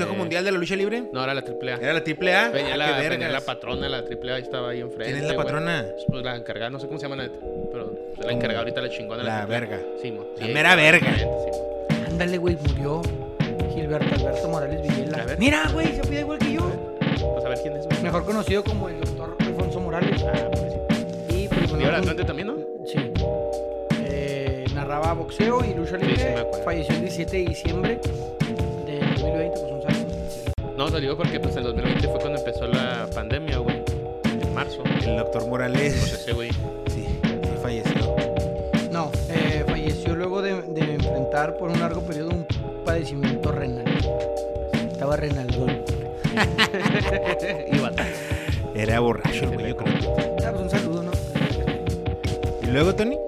Consejo. Mundial de la Lucha Libre? No, era la triple A. ¿Era la triple A? Venía, Ah, la, venía la patrona, la triple A, estaba ahí enfrente. ¿Quién es la patrona? Pues la encargada, no sé cómo se llama la neta, pero la encargada ahorita la chingona. de La triple A. verga. Sí, mo. La Sí, mera verga. sí. Ándale, güey, murió Gilberto Alberto Morales Villela. Mira, güey, se pide igual que yo. Pues a ver quién es, güey. Mejor conocido como el doctor Alfonso Morales. Ah, pues sí. Y pues, ¿Y bueno, ahora pues, también, no? Sí. Eh, narraba boxeo y lucha Sí, libre. sí me acuerdo. Falleció el 17 de diciembre Porque pues en 2020 fue cuando empezó la pandemia, güey. En marzo. El doctor Pues Morales. ese güey. Sí, sí falleció. No, eh, falleció luego de, de enfrentar por un largo periodo un padecimiento renal. Estaba renaldón. Iba. Era borracho el güey, yo creo. Ah, pues un saludo, ¿no? ¿Y luego, Tony?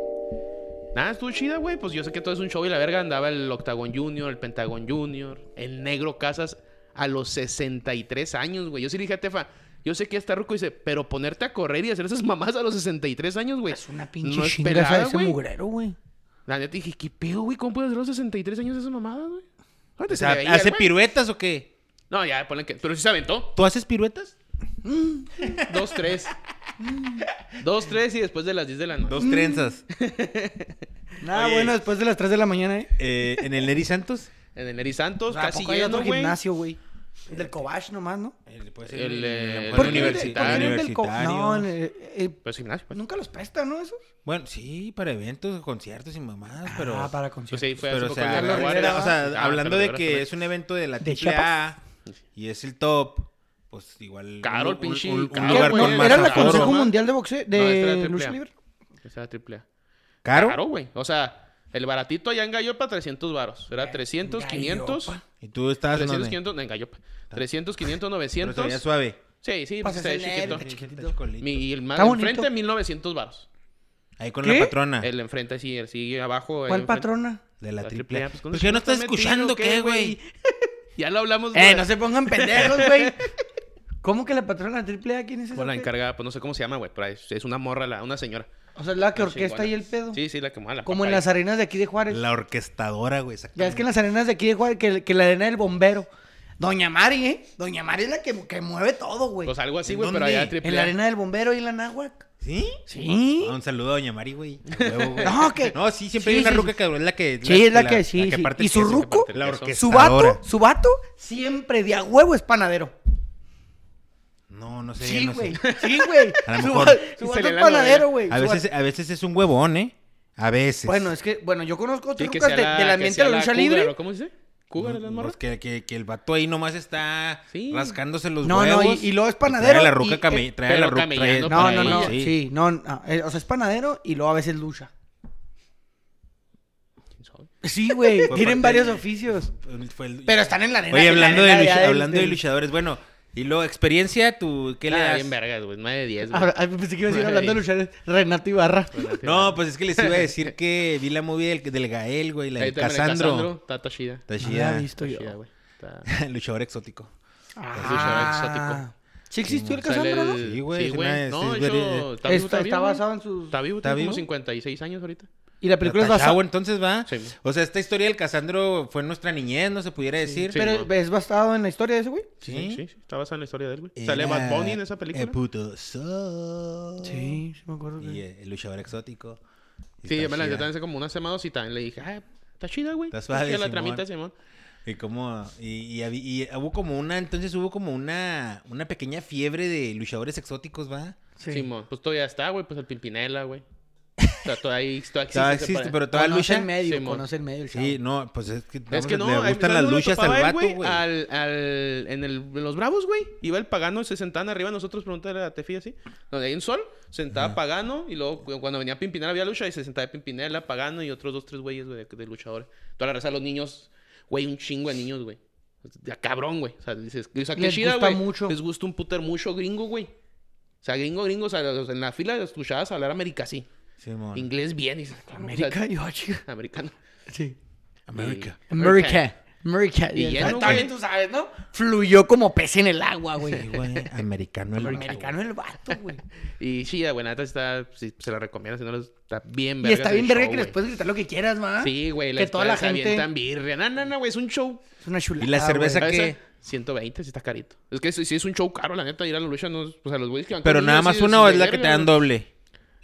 Nada, estuvo chida, güey. Pues yo sé que todo es un show y la verga andaba el Octagon Junior, el Pentagon Junior, el Negro Casas a los 63 años, güey. Yo sí le dije a Tefa, yo sé que ya está ruco y dice, pero ponerte a correr y hacer esas mamás a los 63 años, güey. Es una pinche No es chinga pelada, ese güey. mugrero, güey. La neta dije, ¿qué pedo, güey? ¿Cómo puedes hacer a los 63 años esas mamadas, güey? O sea, veía, ¿hace güey. piruetas o qué? No, ya, ponle que. Pero sí se aventó. ¿Tú haces piruetas? Dos, tres. Dos, tres y después de las 10 de la noche. Dos trenzas. Nada Oye. bueno después de las 3 de la mañana, ¿eh? Eh, ¿En el Neri Santos? En el Neri Santos, ¿A casi otro güey. gimnasio, güey? El del Cobach nomás, ¿no? El, pues, El, eh, ¿Por el el universitario. por qué. No, eh, eh, Pues gimnasio, pues. nunca los prestan, ¿no? Esos. Bueno, sí, para eventos, conciertos y mamadas, pero... ah, para Pues conciertos. sí, fue pero, o sea, Jaguares. Rivera, o sea, Ah, hablando de que es un evento de la AAA y es el top, pues igual... Caro el pinche- un, lugar con No, más ¿Era el. Consejo. Mundial de Boxeo? No, era ¿De triple lucha libre? Ese era triple A. ¿Caro? Caro, güey. O sea, el baratito allá en Gallopa, 300 varos. Era 300, 500. Gallopa. ¿Y tú estabas en 300, dónde? 500, no, en Gallopa. 300, 500, Pero 900. todavía suave. Sí, sí, Pues pues es está chiquito. Mi, y el más enfrente, 1900 varos. Ahí con ¿Qué? la patrona El enfrente, sí, el sí, abajo. ¿Cuál enfrente. patrona? de la La triple A. Pues, ¿con ¿Por eso qué no estás escuchando qué, güey? ya lo hablamos, Eh, no se pongan pendejos, güey. ¿Cómo que la patrona de AAA? ¿Quién es esa? Pues la encargada, pues no sé cómo se llama, güey, pero es, es una morra, la, una señora. O sea, es la que La orquesta chingona. y el pedo. Sí, sí, la que mueve la Como en las arenas de aquí de Juárez. La orquestadora, güey. Ya es que en las arenas de aquí de Juárez, que, que la arena del bombero. Doña Mari, ¿eh? Doña Mari es la que, que mueve todo, güey. Pues algo así, ¿En güey, pero allá triple en la arena del bombero y en la náhuac. ¿Sí? Sí. Ah, un saludo a Doña Mari, güey. No, que- No, sí, siempre sí, hay una sí, ruca sí. que es la que... Sí, es la que sí, sí. parte ¿Y su queso. ruco? La Su vato, su vato, siempre de a huevo es panadero. No, no sé. Sí, no sé. güey. Sí, güey. A lo Su, mejor. su panadero, güey. A veces, a veces es un huevón, ¿eh? A veces. Bueno, es que, bueno, yo conozco otras Sí, rucas de, la- del ambiente de la lucha libre. cougar, ¿o ¿Cómo se dice? ¿Cougar es la morra? Pues que, que, que el vato ahí nomás está Sí. rascándose los No, no, huevos. y- y luego es trae panadero la ruca came- trae la ruca. camellando No, no, no. sí. Sí, no, no, o sea, es panadero y luego a veces lucha. Sí, güey. Tienen varios de- oficios. Fue el- Pero están en la arena. Oye, hablando, de, lucha- hablando de luchadores, bueno, y luego, experiencia, ¿tú qué le Ah, das? bien vergas, güey. 9 de 10, güey. Ahora, ay, pensé que iba a decir Ay. hablando de luchadores. Renato Ibarra. No, pues es que les iba a decir que vi la movie del, del Gael, güey, la Ahí de también el Casandro. Está, está chida. Está No la chida. he visto Está yo. chida, güey. Está- Luchador exótico. Ah. ¿Sí existió el Sale Casandro, no? el- Sí, güey, Sí, es güey. No, es veri- está vivo Está, está güey. basado en sus... Está vivo, ¿Está tiene vivo? como 56 años ahorita. Y la película es Está basada... chavo, entonces va. Sí. O sea, esta historia del Casandro fue nuestra niñez, no se pudiera decir. sí. Pero es basado en la historia de ese güey. Sí, Sí. sí, sí. Está basada en la historia de él, güey. Era Sale Bad Bunny en esa El película. puto sol. Sí, sí me acuerdo. Y eh, el luchador exótico. Y Sí, yo me la chida. enseñé hace como una semana o también le dije, ah, está chida, güey. Está suave, la Simón. tramita, Simón. Y como, y, y, hubo como una, entonces hubo como una, una pequeña fiebre de luchadores exóticos, ¿va? Sí. Simón. Pues todavía está, güey. Pues el Pimpinela, güey. sea, todavía, todavía existe. Todavía existe, pero toda Conoce lucha. el medio, conoce el medio. el Sí, no, pues es que, Es que no, le gustan ¿sabes las luchas al vato, güey? Al, al, en, el, en los Bravos, güey. Iba el pagano, se sentaban arriba nosotros, preguntarle a Tefi así. Donde hay un sol, sentaba pagano. Y luego cu- cuando venía Pimpinela había lucha y se sentaba Pimpinela, pagano y otros dos, tres güeyes, güey, de, de luchadores. Toda la raza, los niños, güey, un chingo de niños, güey. Ya cabrón, güey. O sea, dices, o sea, qué Les chida, gusta güey. mucho. Les gusta un puter mucho gringo, güey. O sea, gringo, gringo, o sea, en la fila escuchabas hablar América así. Simón. Inglés bien. Y dices, América, o sea, yo, chica. americano. Sí. América. America. America. Y Y lleno, también tú sabes, ¿no? Fluyó como pez en el agua, güey. Sí, güey. Americano el Americano el vato, güey. Y chida, güey. Neta está, sí, se la recomiendo. Si no, está bien Y vergas está bien verga show, que les puedes gritar lo que quieras, ¿va? Sí, güey. Que toda la gente- avientan birria. No, no, no, güey. Es un show. Es una chulada. ¿Y la cerveza güey. qué? ¿Sabes? 120, sí está carito. Es que sí, sí es un show caro, la neta. Ir a la lucha, no, o sea, los güeyes que van Pero nada más sí, una o es la que verga, te dan doble.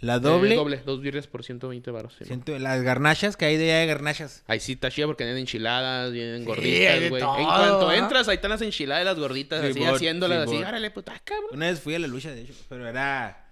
La Eh, doble. doble. Dos birrias por 120 baros. Sí, las garnachas que hay de de garnachas. Ahí sí está chida porque vienen enchiladas, vienen gorditas, güey. En cuanto ¿ah? entras, ahí están las enchiladas y las gorditas, así haciéndolas así. Árale, puta, cabrón. Una vez fui a la lucha, de hecho, pero era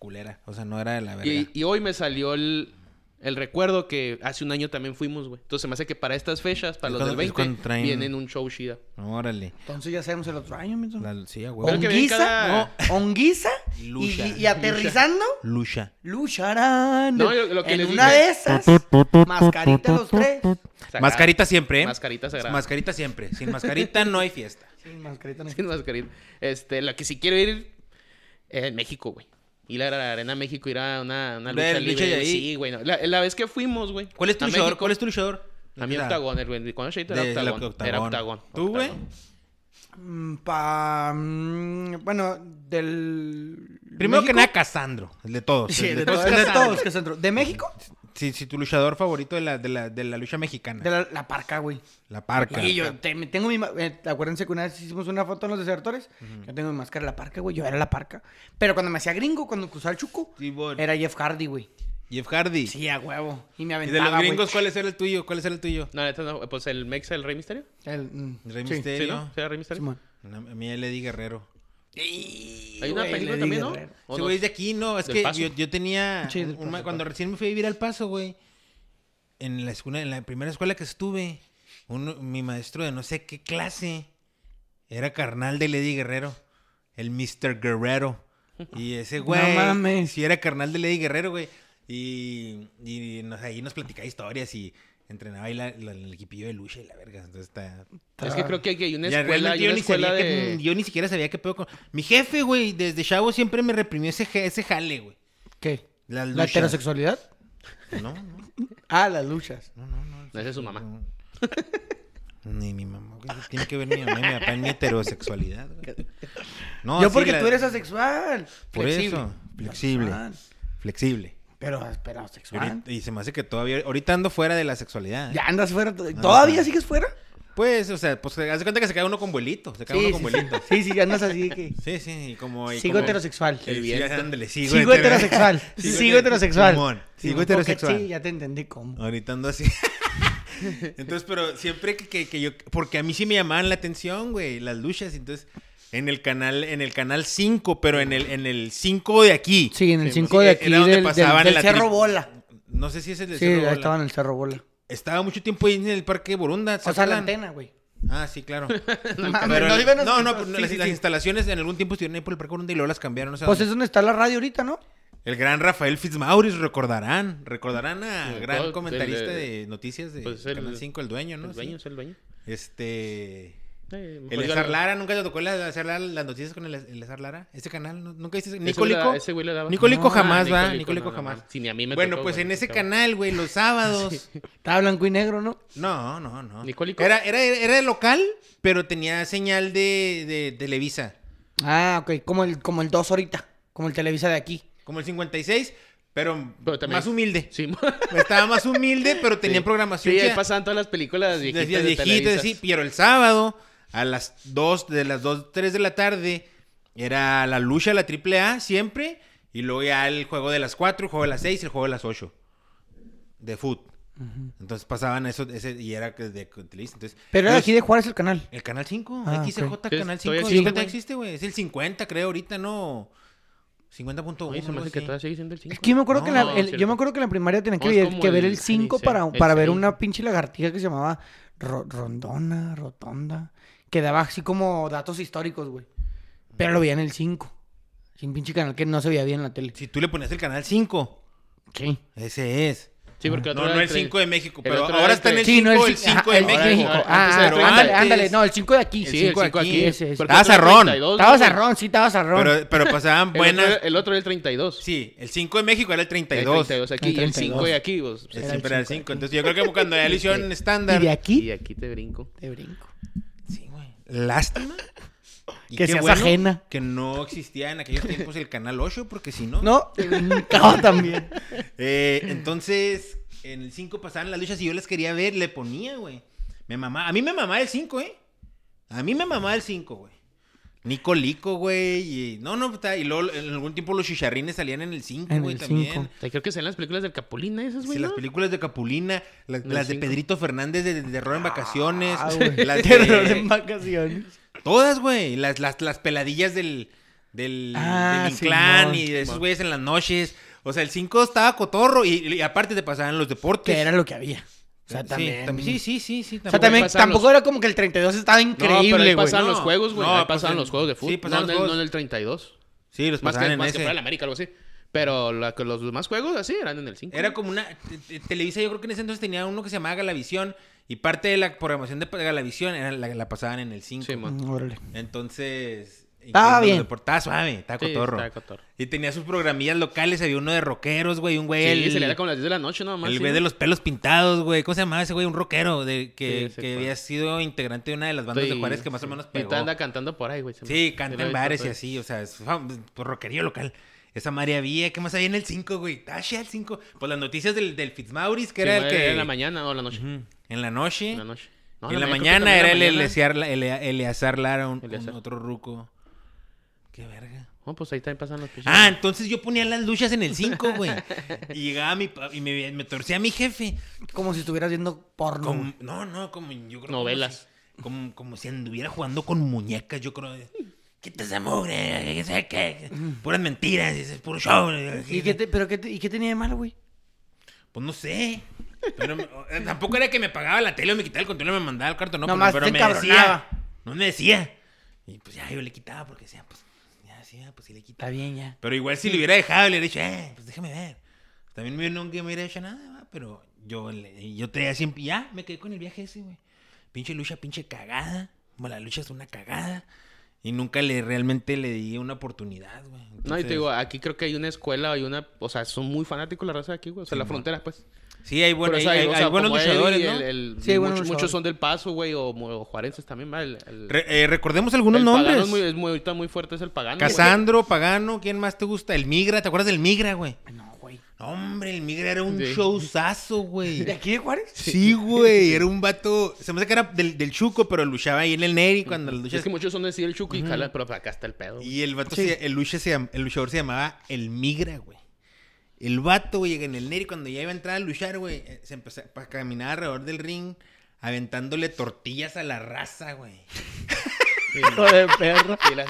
culera. O sea, no era de la verga. Y, y hoy me salió el, el recuerdo que hace un año también fuimos, güey. Entonces se me hace que para estas fechas, para los del es 20, cuando traen- vienen un show chida. Órale. Entonces ya hacemos el otro año, mismo. La, sí, a huevo. Pero que viene Onguiza, cada- no, onguiza y, Lucha. y- y aterrizando, Lucha. lucharán. No, yo- lo que en les una dije- de esas, mascarita los tres. Sagrada. Mascarita siempre, ¿eh? Mascarita sagrada. Mascarita siempre. Sin mascarita no hay fiesta. Sin mascarita no hay- Sin mascarita. Este, la que sí quiero ir eh, en México, güey. Ir a la Arena México, ir a una, una lucha libre. de ahí. Sí, güey. no. La, la vez que fuimos, güey. ¿Cuál es tu luchador? México, ¿Cuál es tu luchador? A mí La- Octagón, el güey. Cuando era Octagón. Octagón. Era Octagón. ¿Tú, güey? Octagón. Mm, Pa, mm, bueno, del. Primero que nada, Casandro. El de todos. Sí, el de, todos todos, es de Casandro. todos, que centro. ¿De México? Sí, sí, tu luchador favorito de la, de la, de la lucha mexicana. De la, la parca, güey. La parca. Y yo te- me tengo mi. eh, acuérdense que una vez hicimos una foto en los desertores. Yo tengo mi máscara de la parca, güey. Yo era la parca. Pero cuando me hacía gringo, cuando cruzaba el chuco, Sí, bon. era Jeff Hardy, güey. Jeff Hardy. Sí, a huevo. Y me ¿Y aventaba. de los gringos cuál es el tuyo? ¿Cuál es el tuyo? No. Pues el Mexa, el Rey Misterio. El, mm, Rey sí. Misterio. Sí, ¿no? ¿Sí Rey Misterio? No, A mí Eddie Guerrero. Hay una güey, película le también, ¿no? guerrero. ¿O Ese no? güey es de aquí, no. Es Del que Paso. yo, yo tenía. Sí, del un- Paso, cuando recién me fui a vivir al paso, güey. En la escuela, en la primera escuela que estuve, uno- mi maestro de no sé qué clase era carnal de Lady Guerrero. El Mr. Guerrero. Y ese güey. mames. Sí, era carnal de Lady Guerrero, güey. Y, y nos- ahí nos platicaba historias y entrenaba ahí la- la- el equipillo de lucha y la verga. Entonces está. Es que creo que hay una escuela, yo, una ni escuela de... que- yo ni siquiera sabía qué pedo con... Mi jefe, güey, desde chavo siempre me reprimió ese, ese jale, güey. ¿Qué? Las ¿La heterosexualidad? No, no, Ah, las luchas. no, no. no. No, esa es su mamá. No. Ni mi mamá, güey. Tiene que ver mi mamá y mi papá en mi heterosexualidad, güey. No, Yo sí, porque la- tú eres asexual. Por Flexible. eso, flexible. Flexible. Pero, pero Y, asexual. ahorita- y se me hace que todavía... Ahorita ando fuera de la sexualidad. ¿eh? Ya andas fuera. ¿Todavía no. sigues fuera? Pues, o sea, pues haz de cuenta que se queda uno con vuelito. Se queda uno con sí, vuelito. sí, sí, andas así de que... Sí, sí, y como... y Sigo como- heterosexual. El viento. ándale, sigo, Sigo hetero- heterosexual. Sigo Sigo heterosexual. Simón, Sigo heterosexual. Sí, ya te entendí cómo. Ahorita ando así. entonces, pero siempre que, que- que yo... Porque a mí sí me llamaban la atención, güey, las luchas. Entonces, en el canal en el canal 5, pero en el, en el 5 de aquí. Sí, en el Sí, 5 sí, de era aquí donde del, del, pasaban del Cerro tri- Bola. No sé si es el de Sí, Cerro Bola. estaba en el Cerro Bola. Estaba mucho tiempo ahí en el Parque Borunda. ¿se O sea, la antena, güey. Ah, sí, claro. No, Pero no el- no, no, sí, las, sí, las sí. instalaciones en algún tiempo estuvieron ahí por el Parque Borunda y luego las cambiaron. Pues dónde. es donde está la radio ahorita, ¿no? El gran Rafael Fitzmaurice, recordarán. Recordarán a Sí, gran comentarista el, de noticias de pues, el- Canal 5, el dueño, ¿no? El dueño, Sí. es el dueño. Este... Eh, El Ezar la- Lara, ¿nunca te tocó hacer la- las noticias con el, el Ezar Lara? ¿Ese canal? ¿Nunca viste? Ese ¿Nicolico? Ese güey le daba. Nicolico No, jamás, Ah, va. Nicolico, Nicolico no, jamás. no. Sí, ni a mí me Bueno, tocó, pues güey, en ese canal, güey, los sábados. Estaba blanco y negro, ¿no? No, no, no. ¿Nicólico? Era, era, era local, pero tenía señal de, de Televisa. Ah, ok. Como el, como el 2 ahorita. Como el Televisa de aquí. Como el 56, pero, Pero también- más humilde. Sí, Estaba más humilde, pero tenía Sí. programación. Sí, ahí pasaban todas las películas viejitas. De viejitas, Televisa. sí, pero el sábado, a las 2, de las 2, 3 de la tarde, era la lucha, la triple A, siempre. Y luego ya el juego de las 4, el juego de las 6 y el juego de las 8. De foot. Entonces pasaban eso, ese, y era que de. Entonces, Pero era de pues, aquí de Juárez el canal. El canal 5, Ah, XJ ok. Canal Sí, 5. todavía Sí, existe, güey. existe, güey. Es el 50, creo, ahorita no. 50.1. Oye, se me algo hace que así. todavía sigue siendo el 5. Es que yo me acuerdo que No, la, el- yo me acuerdo que en la primaria tenía que, No, ver, que ver el- el 5 el para, el para ver una pinche lagartija que se llamaba Ro- Rondona, Rotonda. Que daba así como datos históricos, güey. Pero lo veía en el 5. Sin pinche canal que no se veía bien en la tele. Si tú le ponías el canal 5, Sí. ese es. Sí, porque No, otro no era el tre- 5 de México, el pero ahora está en el tre- 5, no, el ci- 5 ajá, de el México. Ah, ah, el ándale, antes. ándale. No, el 5 de aquí. El Sí, cinco cinco de de aquí. aquí. Ese, ese. Estaba zarrón. 32, Estaba zarrón, sí, estaba zarrón. Pero, pero pasaban El otro, buenas. era- el otro era el 32. Sí, el 5 de México era el El 32. 32 aquí El y el 5 32. de aquí. pues, Sí, Era el siempre era el cinco, 5. Entonces yo creo que cuando ya le hicieron ¿Y estándar. de Y aquí? aquí te brinco. Te brinco. Lástima. Y Que qué seas ajena. Que no existía en aquellos tiempos el canal 8, porque si no. No, brincaba también. Eh, entonces, en el 5 pasaban las luchas y yo las quería ver, le ponía, güey. Me mamá, a mí me mamaba el 5, ¿eh? A mí me mamaba el 5, güey. Nico Lico, güey. Y... No, no, está- y luego en algún tiempo los chicharrines salían en el 5, En güey, también. cinco. Ay, Creo que sean las películas del Capulina esas, güey. Sí, las ¿no? películas de Capulina, las, el las de cinco. Pedrito Fernández de, de Terror en Vacaciones, Ah, güey. las de- Terror en vacaciones. Todas, güey. Las, las, las peladillas del, del, Ah, del Simón, y de esos güeyes en las noches. O sea, el 5 estaba cotorro y, y aparte te pasaban los deportes. Que era lo que había. O sea, Sí, también. Sí, sí, sí, sí. O sea, tampoco- también tampoco los- era como que el 32 estaba No, pero increíble, ahí güey. pasaban no. los juegos, güey. No, ahí pues pasaban en- los juegos de fútbol. sí, pasaban no, los en no en el 32. Sí, los Más pasaban que, en más que ese. fuera el América, algo así. Pero la- que los demás juegos así eran en el 5. Era como una... te- te- Televisa yo creo que en ese entonces tenía uno que se llamaba Galavisión y parte de la programación de Galavisión era la, la pasaban en el 5. Sí, man. Mm, órale. Entonces... Estaba incluyendo bien. Estaba suave, estaba Sí, cotorro. estaba cotorro. Y tenía sus programillas locales, había uno de rockeros, güey, un güey... Sí, el- se le da como las 10 de la noche, ¿no? Más, El sí, güey de los pelos pintados, güey. ¿Cómo se llamaba ese güey? Un rockero de, que, Sí, había sido integrante de una de las bandas de Juárez que más o menos pegó. anda cantando por ahí, güey. Sí, canta en bares y pues. así, o sea, es fam- por rockerío local. Esa María había, ¿qué más había en el 5, güey? Tasha el 5. Pues las noticias del, del Fitzmaurice, que Sí, era el que... en la mañana o en la noche. En la noche. En la noche. No, en la creo que mañana era el la mañana. Eleazar, Ele- Eleazar Lara, un, otro ruco. Qué verga. Oh, pues ahí también pasan los pinches. Ah, entonces yo ponía las luchas en el 5, güey. y llegaba mi pa- y me, me torcía a mi jefe. Como si estuvieras viendo porno. Como- no, no, como yo creo Novelas. Como si, como, como si anduviera jugando con muñecas, yo creo. Quita esa mugre, que sé qué. Puras mentiras, es puro show. ¿Y qué, te- pero qué, te- ¿Y qué tenía de malo, güey? Pues no sé. Pero me- eh, tampoco era que me pagaba la tele o me quitaba el control y me mandaba al cuarto, no. pero- Nomás pero, te me decía. No me decía. Y pues ya yo le quitaba porque decía, pues, sí, pues sí le quitaba. Está bien ya. Pero igual si le hubiera dejado, le hubiera dicho, eh, pues déjame ver. También me que me hubiera hecho nada, ¿va? pero yo, le- yo traía siempre, ya, me quedé con el viaje ese, güey. Pinche lucha, pinche cagada. Como la lucha es una cagada. Y nunca le realmente le di una oportunidad, güey. No, y te digo, aquí creo que hay una escuela, hay una... O sea, son muy fanáticos la raza de aquí, güey. O sea, la frontera, pues. Sí, hay, Pero, hay, o sea, buenos él luchadores, y ¿no? el- el- Sí, hay muchos, son del Paso, güey, o, o juarenses también, ¿va? El, el- Re- eh, recordemos algunos el Pagano nombres. es muy, es muy, ahorita muy fuerte, es el Pagano. Casandro, Pagano, ¿quién más te gusta? El Migra, ¿te acuerdas del Migra, güey? No, güey. No, hombre, el Migra era un Sí. showzazo, güey. ¿De aquí de Juárez? Sí, güey, era un vato. Se me hace que era del, del Chuco, pero luchaba ahí en el Neri cuando luchas. Es que muchos son de decir el Chuco y Cala, pero acá está el pedo. Y el vato, Sí. se- el, lucha se el luchador se llamaba El Migra, güey. El vato, güey, en el Neri, cuando ya iba a entrar a luchar, güey, eh, se empezó a caminar alrededor del ring, aventándole tortillas a la raza, güey. Hijo de perro. Y las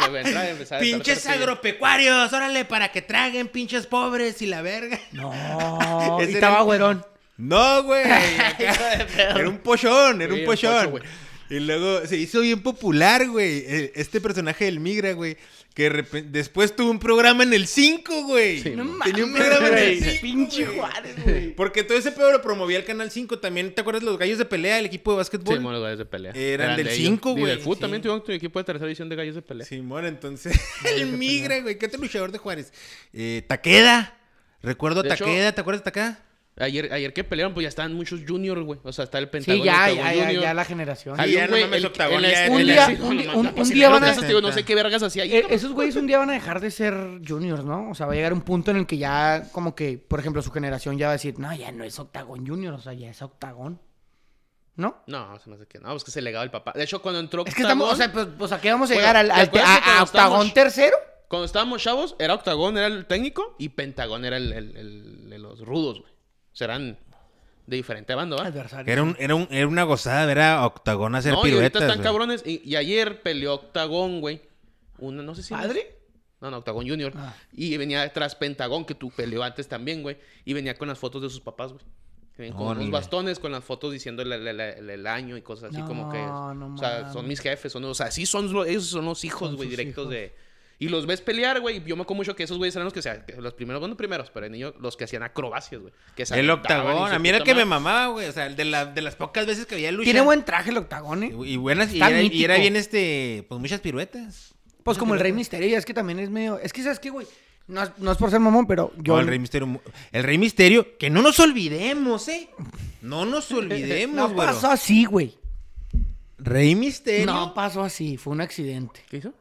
empezaba a Pinches agropecuarios, órale, para que traguen, pinches pobres y la verga. No. Y estaba el- güerón. No, güey. Era un pollón, era Sí, un pollón. pocho, y luego se hizo bien popular, güey. eh, Este personaje del Migra, güey. Que después tuvo un programa en el 5, güey. Sí, No Tenía un mames, programa en el güey. 5. Pinche güey. Juárez, güey. Porque todo ese pedo lo promovía el Canal 5. También, ¿te acuerdas de los gallos de pelea, el equipo de básquetbol? Sí, bueno, los gallos de pelea. Eran del de cinco, ellos. Y güey, del fútbol sí. también tuvieron tu equipo de tercera división de gallos de pelea. Simón, entonces. el Migra, güey. ¿Qué otro luchador de Juárez? Eh, Taqueda. Recuerdo a De hecho- Taqueda. ¿Te acuerdas de Taqueda? Ayer, ayer que pelearon, pues ya estaban muchos juniors, güey. O sea, está el Pentágono. Sí, ya, el ya, ya, ya la generación. Sí, un no güey, mames, el- ya- escuela- Un día- no un- un- no, un día en van a- No sé qué vergas hacía ahí. Eh, esos güeyes un día van a dejar de ser juniors, ¿no? O sea, va a llegar un punto en el que ya, como que, por ejemplo, su generación ya va a decir, no, ya no es Octagon Junior, o sea, ya es Octagon. ¿No? No, se me hace que no, pues que es el legado del papá. De hecho, cuando entró Es que estamos, o sea, pues, pues, ¿a qué vamos a Bueno, llegar? ¿Al, ¿te al- a, a Octagon estábamos- tercero? cuando estábamos chavos, era Octagón, era el técnico, y Pentagón era el, el- el de los rudos, güey. Serán de diferente bando. Adversario. Era, un, era, un, era una gozada ver a Octagón hacer No, y piruetas. están güey. cabrones. Y, y ayer peleó Octagón, güey. Una, no sé si. ¿Padre? No, no, Octagon Junior. Ah. Y venía tras Pentagón, que tú peleó antes también, güey. Y venía con las fotos de sus papás, güey. Con Órale. unos bastones, con las fotos diciendo el, el- el- año y cosas así No, como que... no o sea, son mis jefes, son, o sea, sí son, los- ellos son los hijos, güey, directos hijos. de... Y los ves pelear, güey. Yo me acuerdo mucho que esos güeyes eran los que se... Los primeros, bueno, primeros, pero en ellos los que hacían acrobacias, güey. El y octagón. A mí era el que me mamaba, güey. O sea, el de, la, de las pocas veces que había lucha. Tiene buen traje el octagón, ¿eh? Y buenas, y era, y bien este, pues muchas piruetas. Pues como el Rey Misterio, ya es que también es medio... Es que, ¿sabes qué, güey? No, es- no es por ser mamón, pero yo... No, el Rey Misterio. El Rey Misterio, que no nos olvidemos, ¿eh? No nos olvidemos, No güey. pasó así, güey. Rey Misterio. No pasó así, fue un accidente. ¿Qué hizo?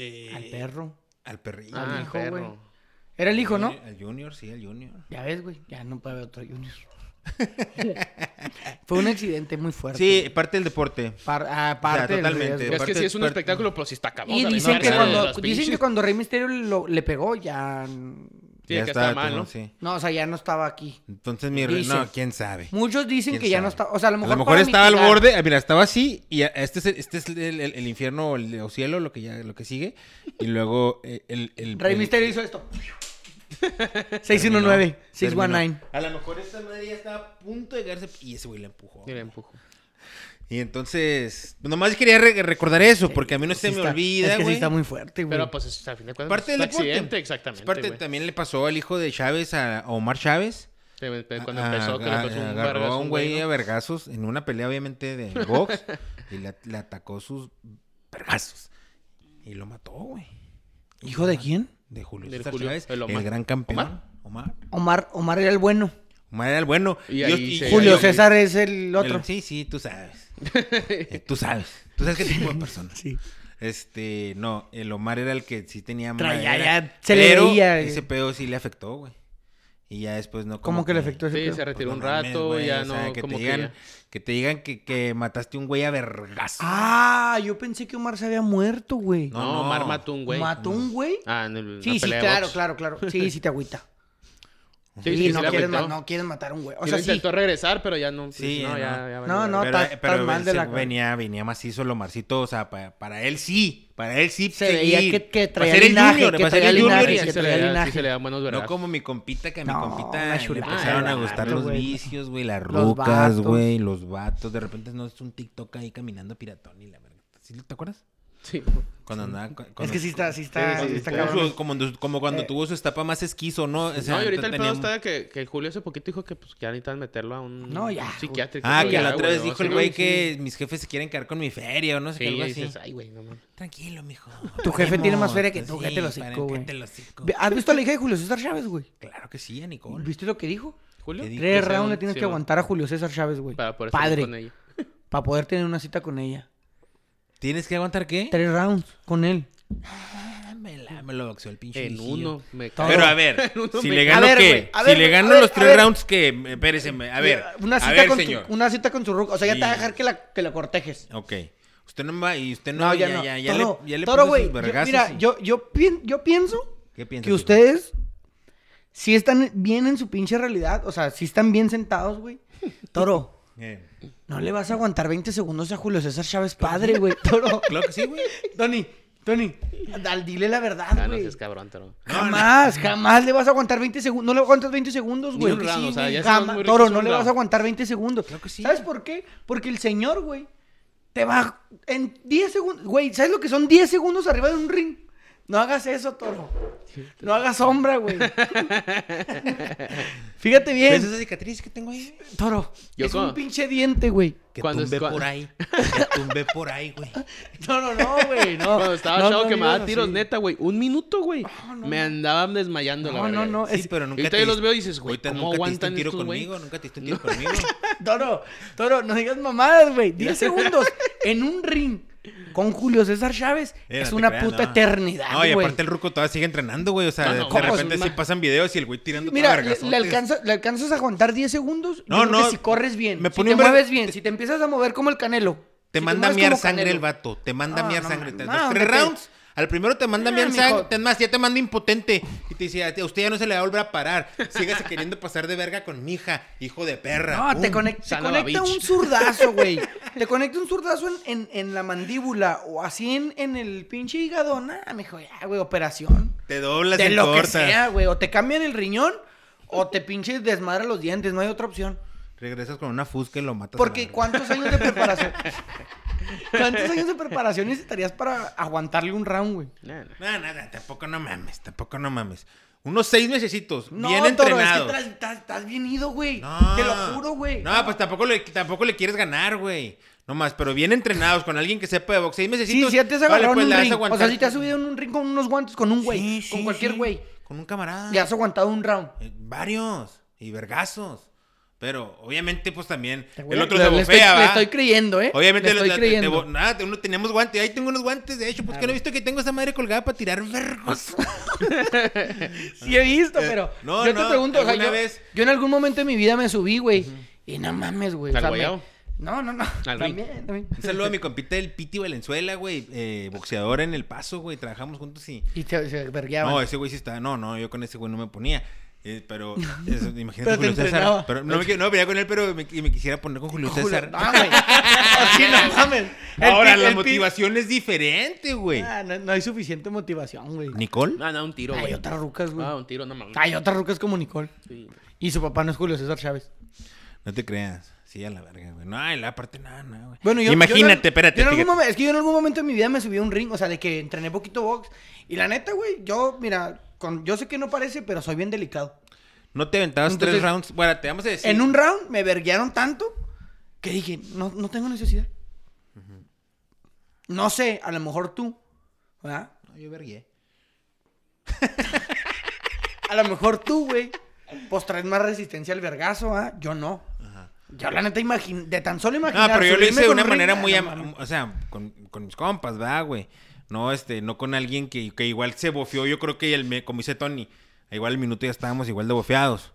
Eh, Al perro. Al perrillo. Ah, el hijo, perro. güey. Era el hijo, ¿no? Al Junior, sí, al Junior. Ya ves, güey, ya no puede haber otro Junior. Fue un accidente muy fuerte. Sí, parte del deporte. Par- aparte del totalmente. Es que Parte- sí es un parte- espectáculo, pero sí está cabrón. Y dicen no, que, cuando, dicen que cuando Rey Misterio lo- le pegó, ya... Sí, Ya que estaba, está mal, ¿no? sí. No, o sea, ya no estaba aquí. Entonces mi rey, Dicen. no, quién sabe. Muchos dicen ¿Quién que ya no está... O sea, a lo A mejor, lo mejor estaba al mitigar- borde, ah, mira, estaba así y a- este es el, este es el, el- el infierno el, o cielo, lo que ya lo que sigue y luego eh, el, el Rey el- Misterio hizo esto. 619, terminó. 619. A lo mejor esta madre ya estaba a punto de llegarse y ese güey la empujó. Y le empujo. Y entonces, nomás quería re- recordar eso porque a mí no se Sí me está- olvida, Es que sí güey. está muy fuerte, güey. Pero pues es, al fin de cuentas Parte es del un deporte. accidente, exactamente. Es parte güey. también le pasó al hijo de Chávez a, a Omar Chávez. Sí, Cuando A- empezó, que le a- pasó un agarró vergazo a a un güey a ¿no? vergazos en una pelea obviamente de box y le, le atacó sus vergazos y lo mató, güey. ¿Hijo de quién? De Julio César Julio, Chávez, el el, Omar. gran campeón. ¿Omar? Omar. Omar, Omar era el bueno. Omar era el bueno. Y se- Julio César es el otro. el- sí, sí, tú sabes. Eh, tú sabes. Tú sabes qué tipo de persona. Sí. Este, no, el Omar era el que sí tenía Traía madera, ya- se le veía. Ese pedo sí le afectó, güey. Y ya después no. ¿Cómo que le afectó ese Sí, pedo? se retiró Pues un no mames, rato, güey, ya o no, sea, que como te que digan, ya. que te digan que, que mataste a un güey a vergazo. Ah, yo pensé que Omar se había muerto, güey. No, No, no. Omar mató un güey. ¿Mató un güey? Ah, en el, Sí, la sí, pelea claro, box. claro, claro. Sí, sí te agüita. Sí, Sí, sí, sí no, quieres no quieres matar a un güey. O sea, intentó regresar, pero ya no. Sí, no, no. ya, ya valió No, no, verga. estás- estás mal de la- venía, venía macizo el Omarcito, o sea, pa- para, él sí, para él sí Se veía que- que traía el linaje, junior, que traía el linaje, junior y Sí, que sí se le traía da- linaje. sí se le dan buenos No como mi compita, que a mi No, compita le empezaron a gustar los vicios, güey, las rucas, güey, los vatos. De repente no es un TikTok ahí caminando piratón y la verdad. ¿Sí te acuerdas? Sí. Cuando andaba. cu- Es cuando- que sí está, sí está, Sí, sí, está cabrón. como, como cuando Eh. tuvo su etapa más esquizo, ¿no? O sea, No, y ahorita el pedo está que, que el Julio hace poquito dijo que pues ya necesitan meterlo a un No, ya. un psiquiátrico. Ah, que ya, la otra güey, vez dijo el güey sí. que mis jefes se quieren quedar con mi feria o no sé Sí, qué, algo y así. dices, ay, güey, no mames. Tranquilo, mijo. Tu jefe tiene más feria que tú, Sí, hocico, para- güey. ¿Has visto a la hija de Julio César Chávez, güey? Claro que sí, a Nicole. ¿Viste lo que dijo? ¿Julio? Tres rounds un- le tienes que man. aguantar a Julio César Chávez, güey. Para poder Padre. con ella. Para poder tener una cita con ella. ¿Tienes que aguantar qué? Tres rounds con él. Ah, me, la- me lo boxeó el pinche En uno. Me. Pero a ver, si le A gano ver, qué? a si le a gano ver, los a tres rounds, ¿qué? Espérese, a ver. Una a cita, ver, con señor. Tu, una cita con su ruca. O sea, ya te va a dejar que la, que la cortejes. Ok. Usted no va y usted no, No, ya, ya, no. ya, ya Toro, le, ya le Toro, yo- Mira, y- yo, yo, pien- yo pienso ¿Qué piensas? que tú? ustedes sí están bien en su pinche realidad. O sea, sí están bien sentados, güey. Toro, Eh, no le vas a aguantar 20 segundos a Julio César Chávez padre, güey. Toro. Claro que sí, güey. Tony, Tony, al dile la verdad, Ah, no güey. seas cabrón, pero. Jamás, jamás le vas a aguantar 20 segundos. No le aguantas 20 segundos, güey. round, o sea, ya Jamás. Toro, no le vas a aguantar 20 segundos. Claro que sí. ¿Sabes por qué? Porque el señor, güey, te va en 10 segundos. Güey, ¿sabes lo que son 10 segundos arriba de un ring? No hagas eso, Toro. No hagas sombra, güey. Fíjate ¿Ves bien, esa cicatriz que tengo ahí? Toro. Yo es como- un pinche diente, güey. Que Cuando es- tumbé cua- por ahí. Que tumbé por ahí, güey. No, no, no, güey. No. Cuando estaba No, chavo no que me digas daba tiros, así. neta, güey. Un minuto, güey. Me andaban desmayando, la No, verdad. no, no. Sí, es- pero nunca ahorita te yo los veo y dices, güey, ahorita ¿cómo nunca te diste aguantan un tiro estos, güey? conmigo, nunca te diste un tiro conmigo. Toro, Toro, no digas mamadas, güey. 10 segundos en un ring con Julio César Chávez Eh, es no una creas, puta no. eternidad, No, y aparte el ruco todavía sigue entrenando, güey. O sea, No, de- repente sí pasan videos y el güey tirando Mira, le, le alcanza- le alcanzas a aguantar 10 segundos. No, No, si corres bien, Me si te mueves bien, si te empiezas a mover como el canelo. Te si manda a miar sangre Canelo. el vato. Te manda a miar sangre. tres rounds. Al primero te mandan bien sangre, más, ya te manda impotente. Y te dice, a usted ya no se le va a volver a parar. Sígase queriendo pasar de verga con mi hija, hijo de perra. No, te, conecta un zurdazo, güey. te conecta un zurdazo en, en, en la mandíbula o así en, en el pinche hígado. Nah, mijo, ya, güey, operación. Te doblas De lo que corta. sea, güey. O te cambian el riñón o te pinches desmadra los dientes. No hay otra opción. Regresas con una fusca y lo matas. Porque. ¿cuántos años de preparación? ¿Cuántos años de preparación necesitarías para aguantarle un round, güey? No, no, no, tampoco no mames, tampoco no mames. Unos seis mesecitos, No, bien Toro, entrenados. es que estás, bien ido, güey. No. Te lo juro, güey. No, pues tampoco le, tampoco le quieres ganar, güey. No más, pero bien entrenados, con alguien que sepa de box. Seis Sí, mesecitos. sí, ya te has vale, pues, un ring. O aguantar. sea, si te has subido en un ring con unos guantes, con un güey. Sí, con sí, cualquier sí. güey. Con un camarada. Le has aguantado un round. Eh, Varios. Y vergazos. Pero, obviamente, pues también. El otro se bofea, estoy, ¿va? le estoy creyendo, ¿eh? Obviamente, le estoy la- te- creyendo. te- nada, uno- tenemos guantes. Ahí tengo unos guantes, de hecho, pues que no he visto que tengo esa madre colgada para tirar vergos. Sí he visto, pero Eh, no, yo no, te pregunto, o sea, alguna yo, vez- yo en algún momento de mi vida me subí, güey, y no mames, güey. o ¿Al sea, me- guayabo? No, no, no. También, también. Un saludo a mi compita del Piti Valenzuela, güey. Eh, boxeador en El Paso, güey. Trabajamos juntos y. Y se, se vergueaban. No, ese güey sí estaba. No, no, yo con ese güey no me ponía. Eh, pero, eso, imagínate Pero Julio César. Pero no me, no venía con él, pero me, y me quisiera poner con Julio Julio- César. No, güey. Así no mames. Ahora, la motivación es diferente, güey. Ah, no, no hay suficiente motivación, güey. ¿Nicole? No, no, un tiro, Hay güey. otras rucas, güey. Ah, un tiro, no mames. Hay otras rucas como Nicole. Sí. Y su papá no es Julio César Chávez. No te creas. Sí, a la verga, güey. No, y la parte nada, nada, güey. Bueno, yo. Imagínate, yo espérate. yo en algún fíjate. momen- es que yo en algún momento de mi vida me subí a un ring, o sea, de que entrené poquito box. Y la neta, güey, yo, mira, con, yo sé que no parece, pero soy bien delicado. No te aventabas Entonces, tres rounds. Bueno, te vamos a decir. En un round me verguearon tanto que dije, no, no tengo necesidad. No sé, a lo mejor tú, ¿verdad? No, yo vergué. A lo mejor tú, güey, pues traes más resistencia al vergazo, ¿ah? Yo no. Yo la neta imagino, de tan solo No, imaginar. pero yo lo hice de una ring, manera ah, muy, no am- o sea, con, con mis compas, ¿verdad, güey? No, este, no con alguien que, que igual se bofeó. Yo creo que el, me- como dice Tony, igual al minuto ya estábamos igual de bofeados.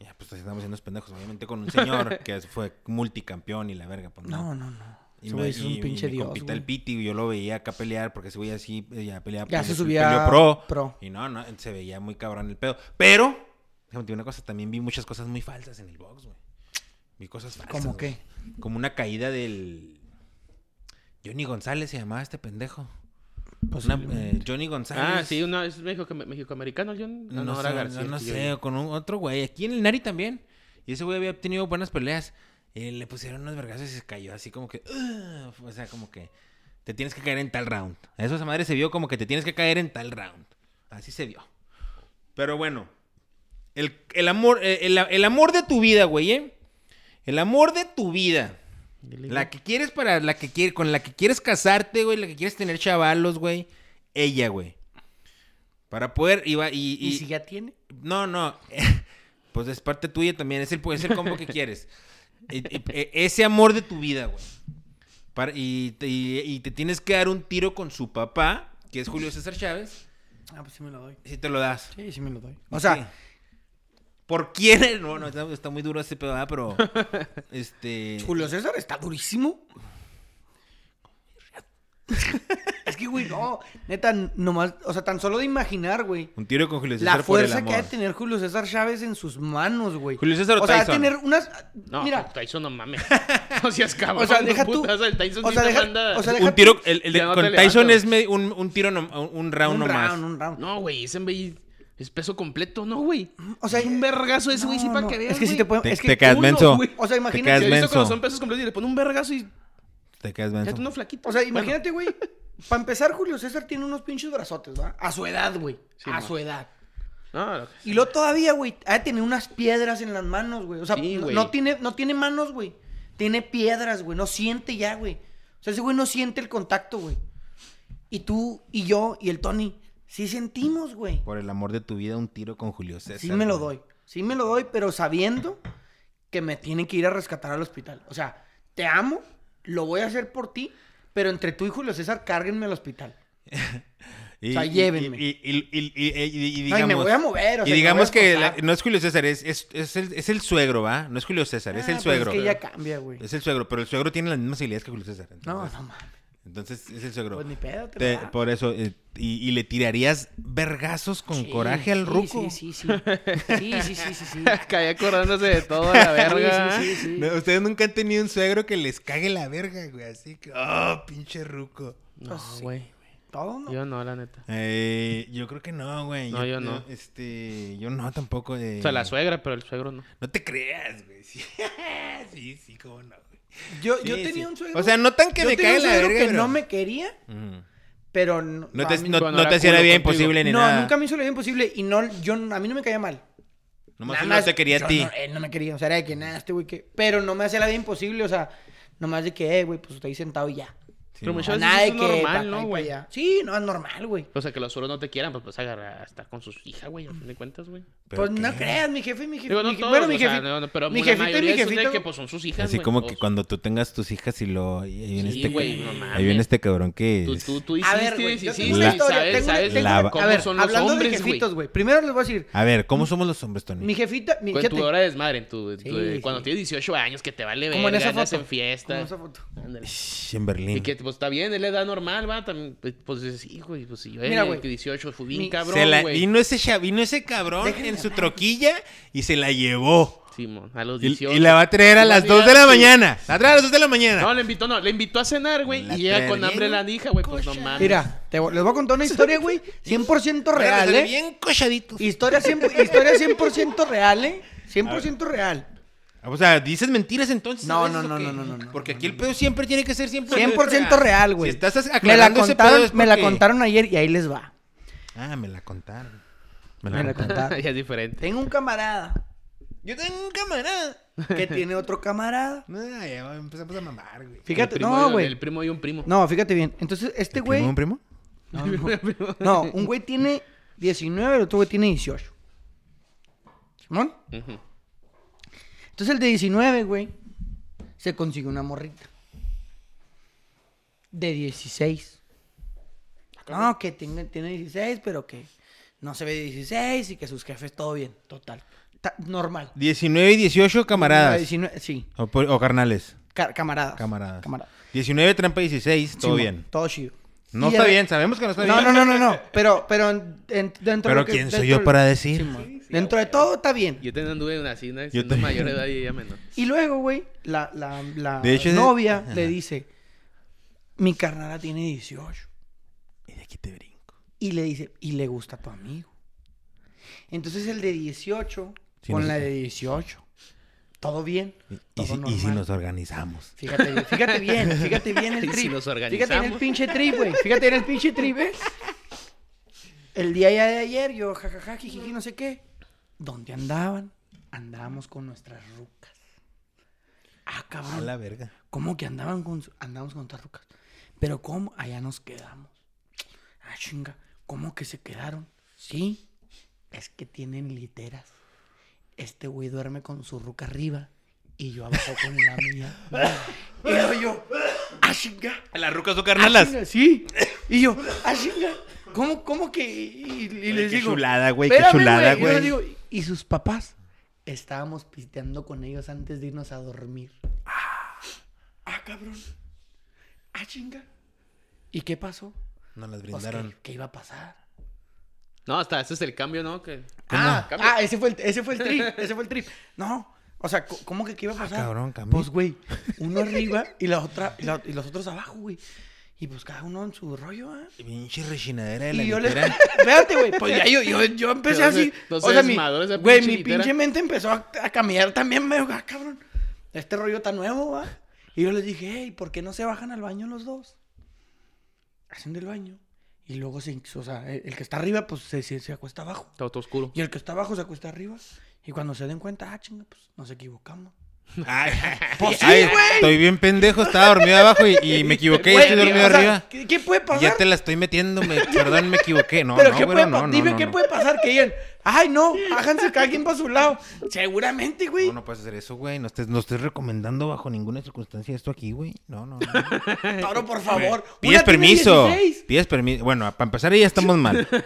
Ya, pues estábamos siendo pendejos, obviamente con un señor que fue multicampeón y la verga, pues No, no, no. Y, me- es y- un y pinche mi dios, compita el Piti, yo lo veía acá pelear porque ese güey así eh, ya peleaba. Ya pues, se el- subía pro. pro. Y no, no, se veía muy cabrón el pedo. Pero, déjame decir una cosa, también vi muchas cosas muy falsas en el box, güey. Vi cosas falsas. ¿Cómo qué? Como una caída del... Johnny González se llamaba este pendejo. Una, Posiblemente. eh, Johnny González. Ah, sí, uno es México, México-americano, yo no, No, no, sé, García. no, no yo- sé, o con un, otro güey. Aquí en el Nari también. Y ese güey había tenido buenas peleas. Eh, le pusieron unos vergazos y se cayó así como que... O sea, como que... Te tienes que caer en tal round. Eso esa madre se vio como que te tienes que caer en tal round. Así se vio. Pero bueno. El, el amor, eh, el, el amor de tu vida, güey, ¿eh? El amor de tu vida. La que quieres para, la que quieres, con la que quieres casarte, güey, la que quieres tener chavalos, güey. Ella, güey. Para poder, iba, y, ¿Y, y- si ya tiene? no, no. Pues es parte tuya también. Es el, es el combo que quieres. E- e- e- Ese amor de tu vida, güey. Para- y, te- y- te tienes que dar un tiro con su papá, que es Julio César Chávez. Ah, pues sí me lo doy. Si te lo das. Sí, sí me lo doy. O sea, Sí. ¿Por quién? No, no, está, está muy duro este pedo, ¿verdad? pero. Este. Julio César está durísimo. es que, güey, no. Neta, nomás. O sea, tan solo de imaginar, güey. Un tiro con Julio César La por el fuerza que ha de tener Julio César Chávez en sus manos, güey. Julio César o O sea, ha de Tyson. tener unas. No, Mira, Tyson no mames. No seas cabrón. O sea, deja tú- putas, el Tyson o sí sea, te deja- manda- o sea, deja Un tiro, el, el de- no con Tyson es me- un, un tiro, no- un round un nomás. round, un round. No, güey, ese güey es peso completo, ¿no, güey? O sea, es un vergazo ese güey, sí, no, para no, que veas, Es que si güey. te pueden. Te, Es te que quedas uno, menso. güey. O sea, Te imagínate. quedas he visto cuando son pesos completos y le pone un vergazo y Te quedas ya menso. tú no flaquito. O sea, imagínate, güey. Para empezar, Julio César tiene unos pinches brazotes, ¿va? A su edad, güey. Sí, a su edad. lo Y luego todavía, güey, ha de tener unas piedras en las manos, güey. O sea, Sí, no tiene, no tiene manos, güey. Tiene piedras, güey. No siente ya, güey. O sea, ese güey no siente el contacto, güey. Y tú, y yo, y el Tony, sí sentimos, güey. Por el amor de tu vida, un tiro con Julio César. Sí me lo doy. Sí me lo doy, pero sabiendo que me tienen que ir a rescatar al hospital. O sea, te amo, lo voy a hacer por ti, pero entre tú y Julio César, cárguenme al hospital. Y, O sea, y- llévenme. Y, y- y- y- y- y- y No, y me voy a mover, o y sea, me digamos que la- no es Julio César, es, es, es el, es el suegro, ¿va? No es Julio César, es Ah, el pues suegro. Es que ya cambia, güey. Es el suegro, pero el suegro tiene las mismas habilidades que Julio César. No, no mames. Entonces es el suegro. Pues ni pedo, te Te- por eso, eh, y, y le tirarías vergazos con Sí, coraje al sí, ruco. Sí, sí, sí. Sí, sí, sí, sí, sí. Caía acordándose de todo, la verga. Sí, sí, sí, sí. No, ustedes nunca han tenido un suegro que les cague la verga, güey. Así que, oh, pinche ruco. No, Pues sí. güey. Todo, ¿no? Yo no, la neta. Eh, yo creo que no, güey. No, yo no. Este, yo no tampoco. eh. O sea, la suegra, pero el suegro no. No te creas, güey. Sí, sí, sí, cómo no, güey. Yo, Sí, yo sí. tenía un suegro. O sea, no tan que yo me un la verga, que pero- no me quería, pero no, No te, mí- no, no te hacía la vida imposible ni no, nada. nunca me hizo la vida imposible y no, yo, a mí no me caía mal. Nomás Nada más, no te quería a ti. No, él no me quería, o sea, era de que nada, este güey que... Pero no me hacía la vida imposible, o sea, nomás de que, eh, güey, pues estoy sentado y ya. Sí, Pero muchas veces nada de eso es que normal, ¿no, y güey? Sí, no, es normal, güey. O sea, que los suegros no te quieran, pues vas a agarrar a estar con sus hijas, güey, a fin de cuentas, güey. ¿Pero Pues no qué? creas, mi jefe y mi jefe. Digo, no mi todos, bueno, mi o sea, jefe. no, no, pero mi jefito y mayoría mi son de jefito. que pues son sus hijas, Así güey, como que cuando tú tengas tus hijas y lo... Y ahí viene Sí, este... güey, ca- no ahí viene este cabrón que... Tú, tú, tú A hiciste, ver, güey, yo hiciste, tengo una historia, sabes, tengo una- sabes tengo la- una- cómo a ver, son los hablando de hombres, güey. jefitos, güey. Primero les voy a decir, A ver, ¿cómo somos los hombres, Tony? mi jefita, mi tu hora de desmadre, cuando tienes 18 años, que te vale ver, como en esa foto. andas en como fiesta. en esa foto. En Berlín. Pues está bien, es la edad normal, va, también, pues, pues dices, hijo, pues si yo Mira, era güey. que 18 fui bien Mi- cabrón, Se la- güey. vino ese cha- vino ese cabrón en su hablar. troquilla y se la llevó. Simón, a los Y, 18. y la va a traer a las mira, 2 de la sí. mañana. La trae a las 2 de la mañana. No, le invitó, no, le invitó a cenar, güey, y llega con hambre la hija, güey, pues no mames. Mira, te les voy a contar una historia, güey, 100% Ahora real, ¿eh? Bien cochaditos. Historia 100%, historia 100% real, ¿eh? 100% real. O sea, dices mentiras entonces. No, ¿sabes no, no, no, no, no, no. Porque aquí el pedo siempre tiene que ser 100%, 100% real, güey. Si estás Me la aclarando ese pedo contaron, me la contaron ayer y ahí les va. Ah, me la contaron. Me la contaron. ya es diferente. Tengo un camarada Yo tengo un camarada. que tiene otro camarada. Ah, ya empezamos a mamar, güey. Fíjate, no, güey. El primo y un primo. No, fíjate bien. Entonces, este ¿El güey. un primo? No, no. No, un güey tiene 19, el otro güey tiene 18. ¿Simón? Ujú. Entonces el de 19, güey, se consiguió una morrita. De 16. No, que tiene, tiene 16, pero que no se ve de 16 y que sus jefes todo bien. Total. Ta- normal. 19 y 18 camaradas. 19, sí, O, o carnales. ca- camaradas. Camaradas. Camaradas. 19 trampa 16, todo Simón, bien. Todo chido. No Y está de- bien, sabemos que no está No, bien. no, no, no, no. Pero, pero en- en- dentro Pero de lo que- ¿quién soy dentro yo de- para decir? Simón. Dentro de todo está bien. Yo también anduve una así, ¿no? Yo Siendo mayor de edad y ella menor. Y luego, güey, la, la, la De hecho, ese- novia le dice, mi carnala tiene 18. Y de aquí te brinco. Y le dice, y le gusta a tu amigo. Entonces el de 18 Sí, con no la de 18. Todo bien. Y, si, y normal. si nos organizamos. Fíjate, bien, fíjate bien, fíjate bien el Y si trip. nos fíjate en el organizamos. pinche trip, güey. Fíjate en el pinche trip, ¿eh? El día ya de ayer, yo, jajaja, jijiji, no sé qué. ¿Dónde andaban? Andábamos con nuestras rucas. Ah, A cabrón. la verga. ¿Cómo que andaban con, su- andábamos con nuestras rucas? Pero ¿cómo? Allá nos quedamos. Ah, chinga. ¿Cómo que se quedaron? Sí. Es que tienen literas. Este güey duerme con su ruca arriba y yo abajo con la mía. Y luego yo, ah, chinga. ¿Las rucas o ah, carnalas? Sí. Y yo, ah, chinga. ¿Cómo, cómo que? Y, y les qué digo. chulada, güey, qué "Espérame, chulada, Y yo les güey". ¿Y sus papás? Estábamos pisteando con ellos antes de irnos a dormir. Ah, cabrón. Ah, chinga. ¿Y qué pasó? Nos las Pues, brindaron. ¿qué, qué iba a pasar? No, hasta ese es el cambio, ¿no? Que... Ah, Cambio. ah, ese fue el, ese fue el trip, ese fue el trip. No, o sea, ¿cómo que qué iba a pasar? Ah, cabrón, cambió. Pues, güey, uno arriba y la otra, y, la- y los otros abajo, güey. Y pues cada uno en su rollo, ¿ah? Pinche rechinadera de la Y yo les... litera. Espérate, güey. Pues ya yo, yo, yo empecé así. no o se sea, mi, güey, mi pinche mente empezó a, a cambiar también. Me dijo, ah, cabrón, este rollo está nuevo, ¿va? Y yo les dije, hey, ¿por qué no se bajan al baño los dos? Hacen del baño. Y luego, se, o sea, el, el que está arriba, pues se, se, se acuesta abajo. Está todo oscuro. Y el que está abajo se acuesta arriba. Y cuando se den cuenta, ah, chinga, pues nos equivocamos. Ay, Pues sí, ay, güey. Estoy bien pendejo, estaba dormido abajo y, y me equivoqué y estoy dormido o sea, arriba. ¿qué, qué puede pasar? Ya te la estoy metiendo, me, perdón, me equivoqué. No, Pero no, ¿qué güero, puede, no, no, dime no, qué no. puede pasar que digan, ay, no, háganse cada quien para su lado. Seguramente, güey. No, no puedes hacer eso, güey. No estés, no estés recomendando bajo ninguna circunstancia esto aquí, güey. No, no, no. Toro, por favor. Pides permiso. 16. Pides permiso. Bueno, para empezar ahí ya estamos mal.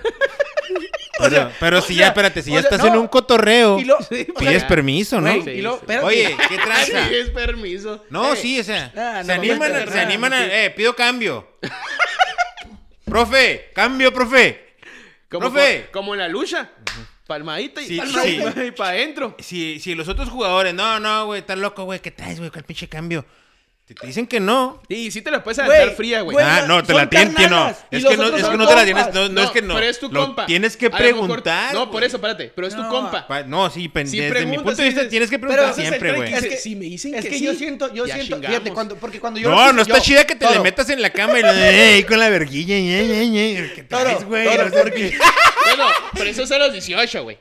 Pero, pero si ya, espérate, si ya estás en un cotorreo, y lo- pides permiso, ¿no? güey, Sí, y lo- sí. espérate. Oye, ¿qué tranza? Sí, es permiso. No, Eh, sí, o sea, ah, se no, animan, a- se animan a, sí. eh, pido cambio. profe, cambio, profe. Como, Profe. co- como en la lucha. Palmadita y, Sí, palmadita sí. y para adentro. Si, si los otros jugadores, no, no, güey, estás loco, güey, ¿qué traes, güey? ¿Cuál pinche cambio? Si te dicen que no. Y sí te la puedes aventar fría, güey. ah, no, te la tienen que no. Es que no, es que no te la tienes, no, no es que no. Pero es tu Lo compa. tienes que preguntar. No, por eso, espérate. Pero es tu compa. Pa- No, sí, pen- Si desde mi punto de vista dices, tienes que preguntar siempre, güey. Es que, si me dicen es que sí, yo siento, yo siento, fíjate, cuando, porque cuando yo No, no está yo- chida que te le metas en la cama y le ey, con la verguilla. ¿Qué traes, güey? Bueno, pero eso es a los 18, güey.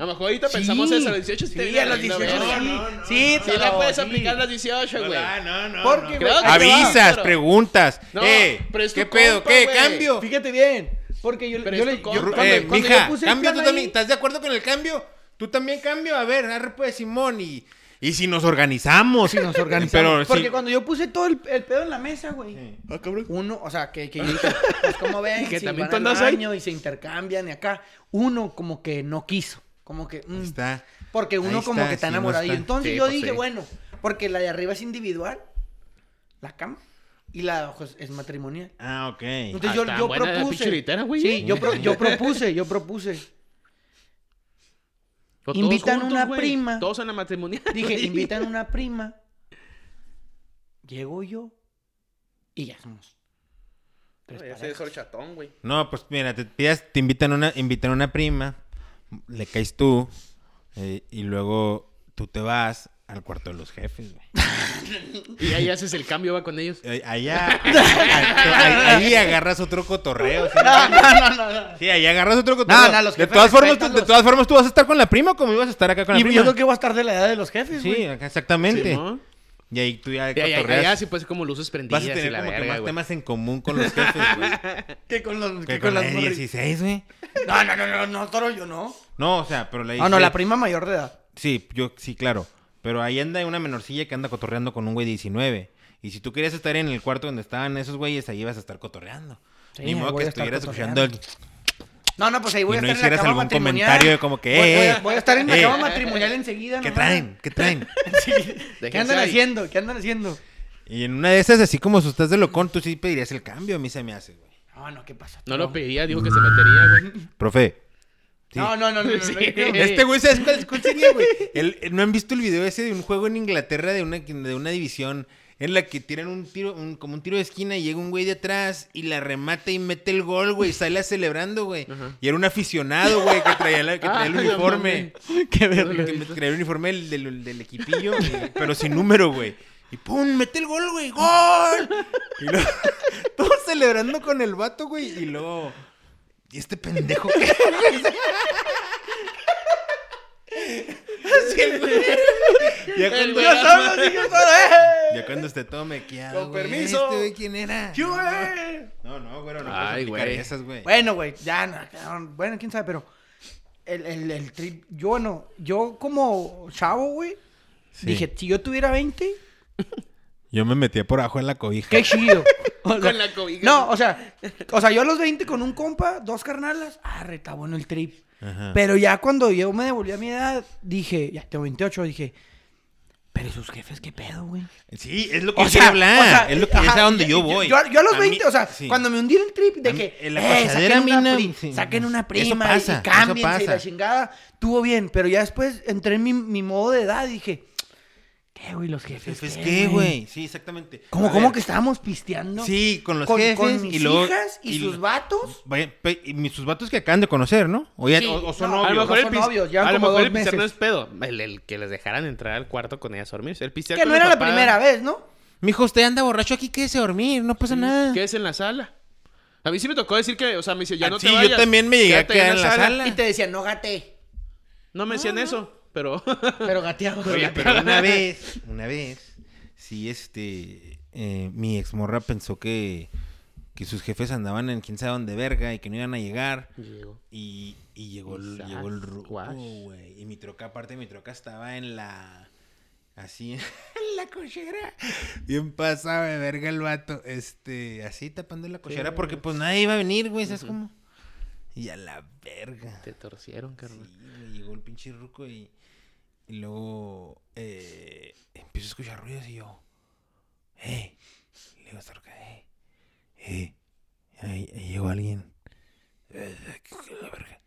A lo mejor ahorita pensamos eso a los 18. Sí, te a los viene 18, la sí. verga. Sí, Sí, le Toro, puedes aplicar a los 18, güey. Ah, no, no, Porque, no. güey, va. Avisas, preguntas. No, eh, pero es ¿qué pedo? compa, ¿Qué? ¿Cambio? Fíjate bien, porque yo, le... yo- Eh, cuando mija, yo puse el cambio tú también. ¿Estás de acuerdo con el cambio? Tú también cambio. A ver, arre pues, Simón. Y, y si nos organizamos. Sí, nos organizamos. Pero Porque sí. cuando yo puse todo el, el pedo en la mesa, güey. Uno, o sea, que, que yo dije, pues como ven, Que si también van al ahí. baño y se intercambian y acá. Uno como que no quiso. Como que. mm, está. Porque uno como que está sí, no enamorado. y entonces Sí, yo pues dije, sí. bueno, porque la de arriba es individual, la cama, y la de abajo es, es matrimonial. Ah, ok. Entonces Ah, yo, yo propuse. Sí, yo, pro- yo propuse, yo propuse. Todos Invitan juntos, una prima. Todos en la matrimonial. Dije, güey. invitan una prima. Llego yo. Y ya somos. Tres es parejas. horchatón, güey. No, pues mira, te, pidas- te invitan una, invitan una prima, le caes tú, eh, y luego tú te vas al cuarto de los jefes, güey. Y ahí haces el cambio, va con ellos. Eh, Allá, ahí, ahí agarras otro cotorreo. ¿sí? No, no, no, no. Sí, ahí agarras otro cotorreo. No, no, los de, todas formas, tú, de todas formas, tú vas a estar con la prima como ibas a estar acá con la Y prima. yo creo que voy a estar de la edad de los jefes, Sí, güey. exactamente. ¿no? Y ahí tú ya Y ahí- ahí- cotorreas. allá sí puede ser como luces prendidas Vas a tener y la como que más temas en común con los jefes, güey. Que con los que que con la las de morri- 16, güey. No, no, no, no, no, toro, yo no. No, o sea, pero la Ah, no, la 16 prima mayor de edad. Sí, yo, sí, claro. Pero ahí anda una menorcilla que anda cotorreando con un güey de 19. Y si tú querías estar en el cuarto donde estaban esos güeyes, ahí ibas a estar cotorreando. Sí, Ni modo que estuvieras escuchando el... No, no, pues ahí voy Y a no estar en la hicieras cama algún matrimonial. comentario de como que, Voy, eh, voy a, voy a estar en la eh. cama matrimonial enseguida. ¿Qué nomás. traen? ¿Qué traen? Sí. ¿Qué andan ahí. haciendo? ¿Qué andan haciendo? Y en una de esas, así como si estás de locón, tú sí pedirías el cambio. A mí se me hace, güey. No, no, ¿qué pasa? No lo pediría, dijo que se metería, güey. Profe. sí. No, no, no, no. no, no, Sí. Este güey, ¿sabes cuál, cuál sería, güey? El- ¿No han visto el video ese de un juego en Inglaterra de una, de una división en la que tiran un tiro, un- como un tiro de esquina y llega un güey de atrás y la remata y mete el gol, güey, y sale celebrando, güey. Ajá. Y era un aficionado, güey, que traía, la- que traía el Ah, uniforme. Qué que, verga. que traía el uniforme del, del- del equipillo, eh, pero sin número, güey. Y pum, mete el gol, güey, gol. Y luego, todos celebrando con el vato, güey. Y luego, ¿y este pendejo qué? Así el güey. Ya cuando, ya cuando esté todo mequeado, Con güey, permiso. ¿Este güey quién era? Yo, eh. No, no, güey, no puedes Ay, güey. esas, güey. Bueno, güey, ya, no, bueno, quién sabe, pero el, el, el trip, yo no, yo como chavo, güey, Sí. dije, si yo tuviera 20, Yo me metía por abajo en la cobija. qué chido. O sea, Con la cobija. No, o sea, o sea, yo a los 20 con un compa, dos carnalas, ah, está bueno el trip. Ajá. Pero ya cuando yo me devolví a mi edad, dije, ya tengo 28, dije, pero ¿y sus jefes qué pedo, güey? Sí, es lo que O sea, hablar. o sea, es lo que es ajá, a donde yo yo- voy. Yo, yo a los mí- 20, o sea, sí. cuando me hundí el trip de A mí- que la eh, saquen, una a pri- sí. saquen una Eso prima pasa, y, cámbiense y la chingada, estuvo bien, pero ya después entré en mi, mi modo de edad y dije, ¿qué, güey, los jefes? Jefes, ¿qué, güey? Sí, exactamente. ¿Cómo, cómo que estábamos pisteando? Sí, con los con, jefes con mis y luego... hijas y, sus vatos. Vaya, pe- y mis- sus vatos que acaban de conocer, ¿no? O, ya- Sí, o- o son no, A lo novios. mejor el, son pis- novios, llevan a lo como mejor dos el pistear no es meses. pedo. El, el que les dejaran entrar al cuarto con ellas a dormir. El pistear Que con no el era la papá, primera vez, ¿no? Mijo, usted anda borracho aquí, quédese a dormir, no pasa nada. ¿Qué es en la sala? A mí sí me tocó decir que, o sea, me dice, ya Ah, no sí, te yo vayas. también me llegué a quedar en la sala. Y te decían, no gate, No me decían eso, pero... pero gateado. Oye, pero una vez, una vez, sí, este, eh, mi exmorra pensó que, que sus jefes andaban en quién sabe dónde verga y que no iban a llegar. Llegó. Y, y llegó, el, llegó el güey. Y mi troca, aparte, mi troca estaba en la. Así, en la cochera. Bien pasado de verga el vato. Este, así tapando la cochera. Porque pues nadie iba a venir, güey. ¿Sabes cómo? Y a la verga. Te torcieron, carnal. Sí, güey, llegó el pinche ruco y, y luego eh, empiezo a escuchar ruidos y yo, eh, le digo a esta ruca, eh, eh, ahí, ahí llegó alguien. Eh, ¿qué- qué la verga?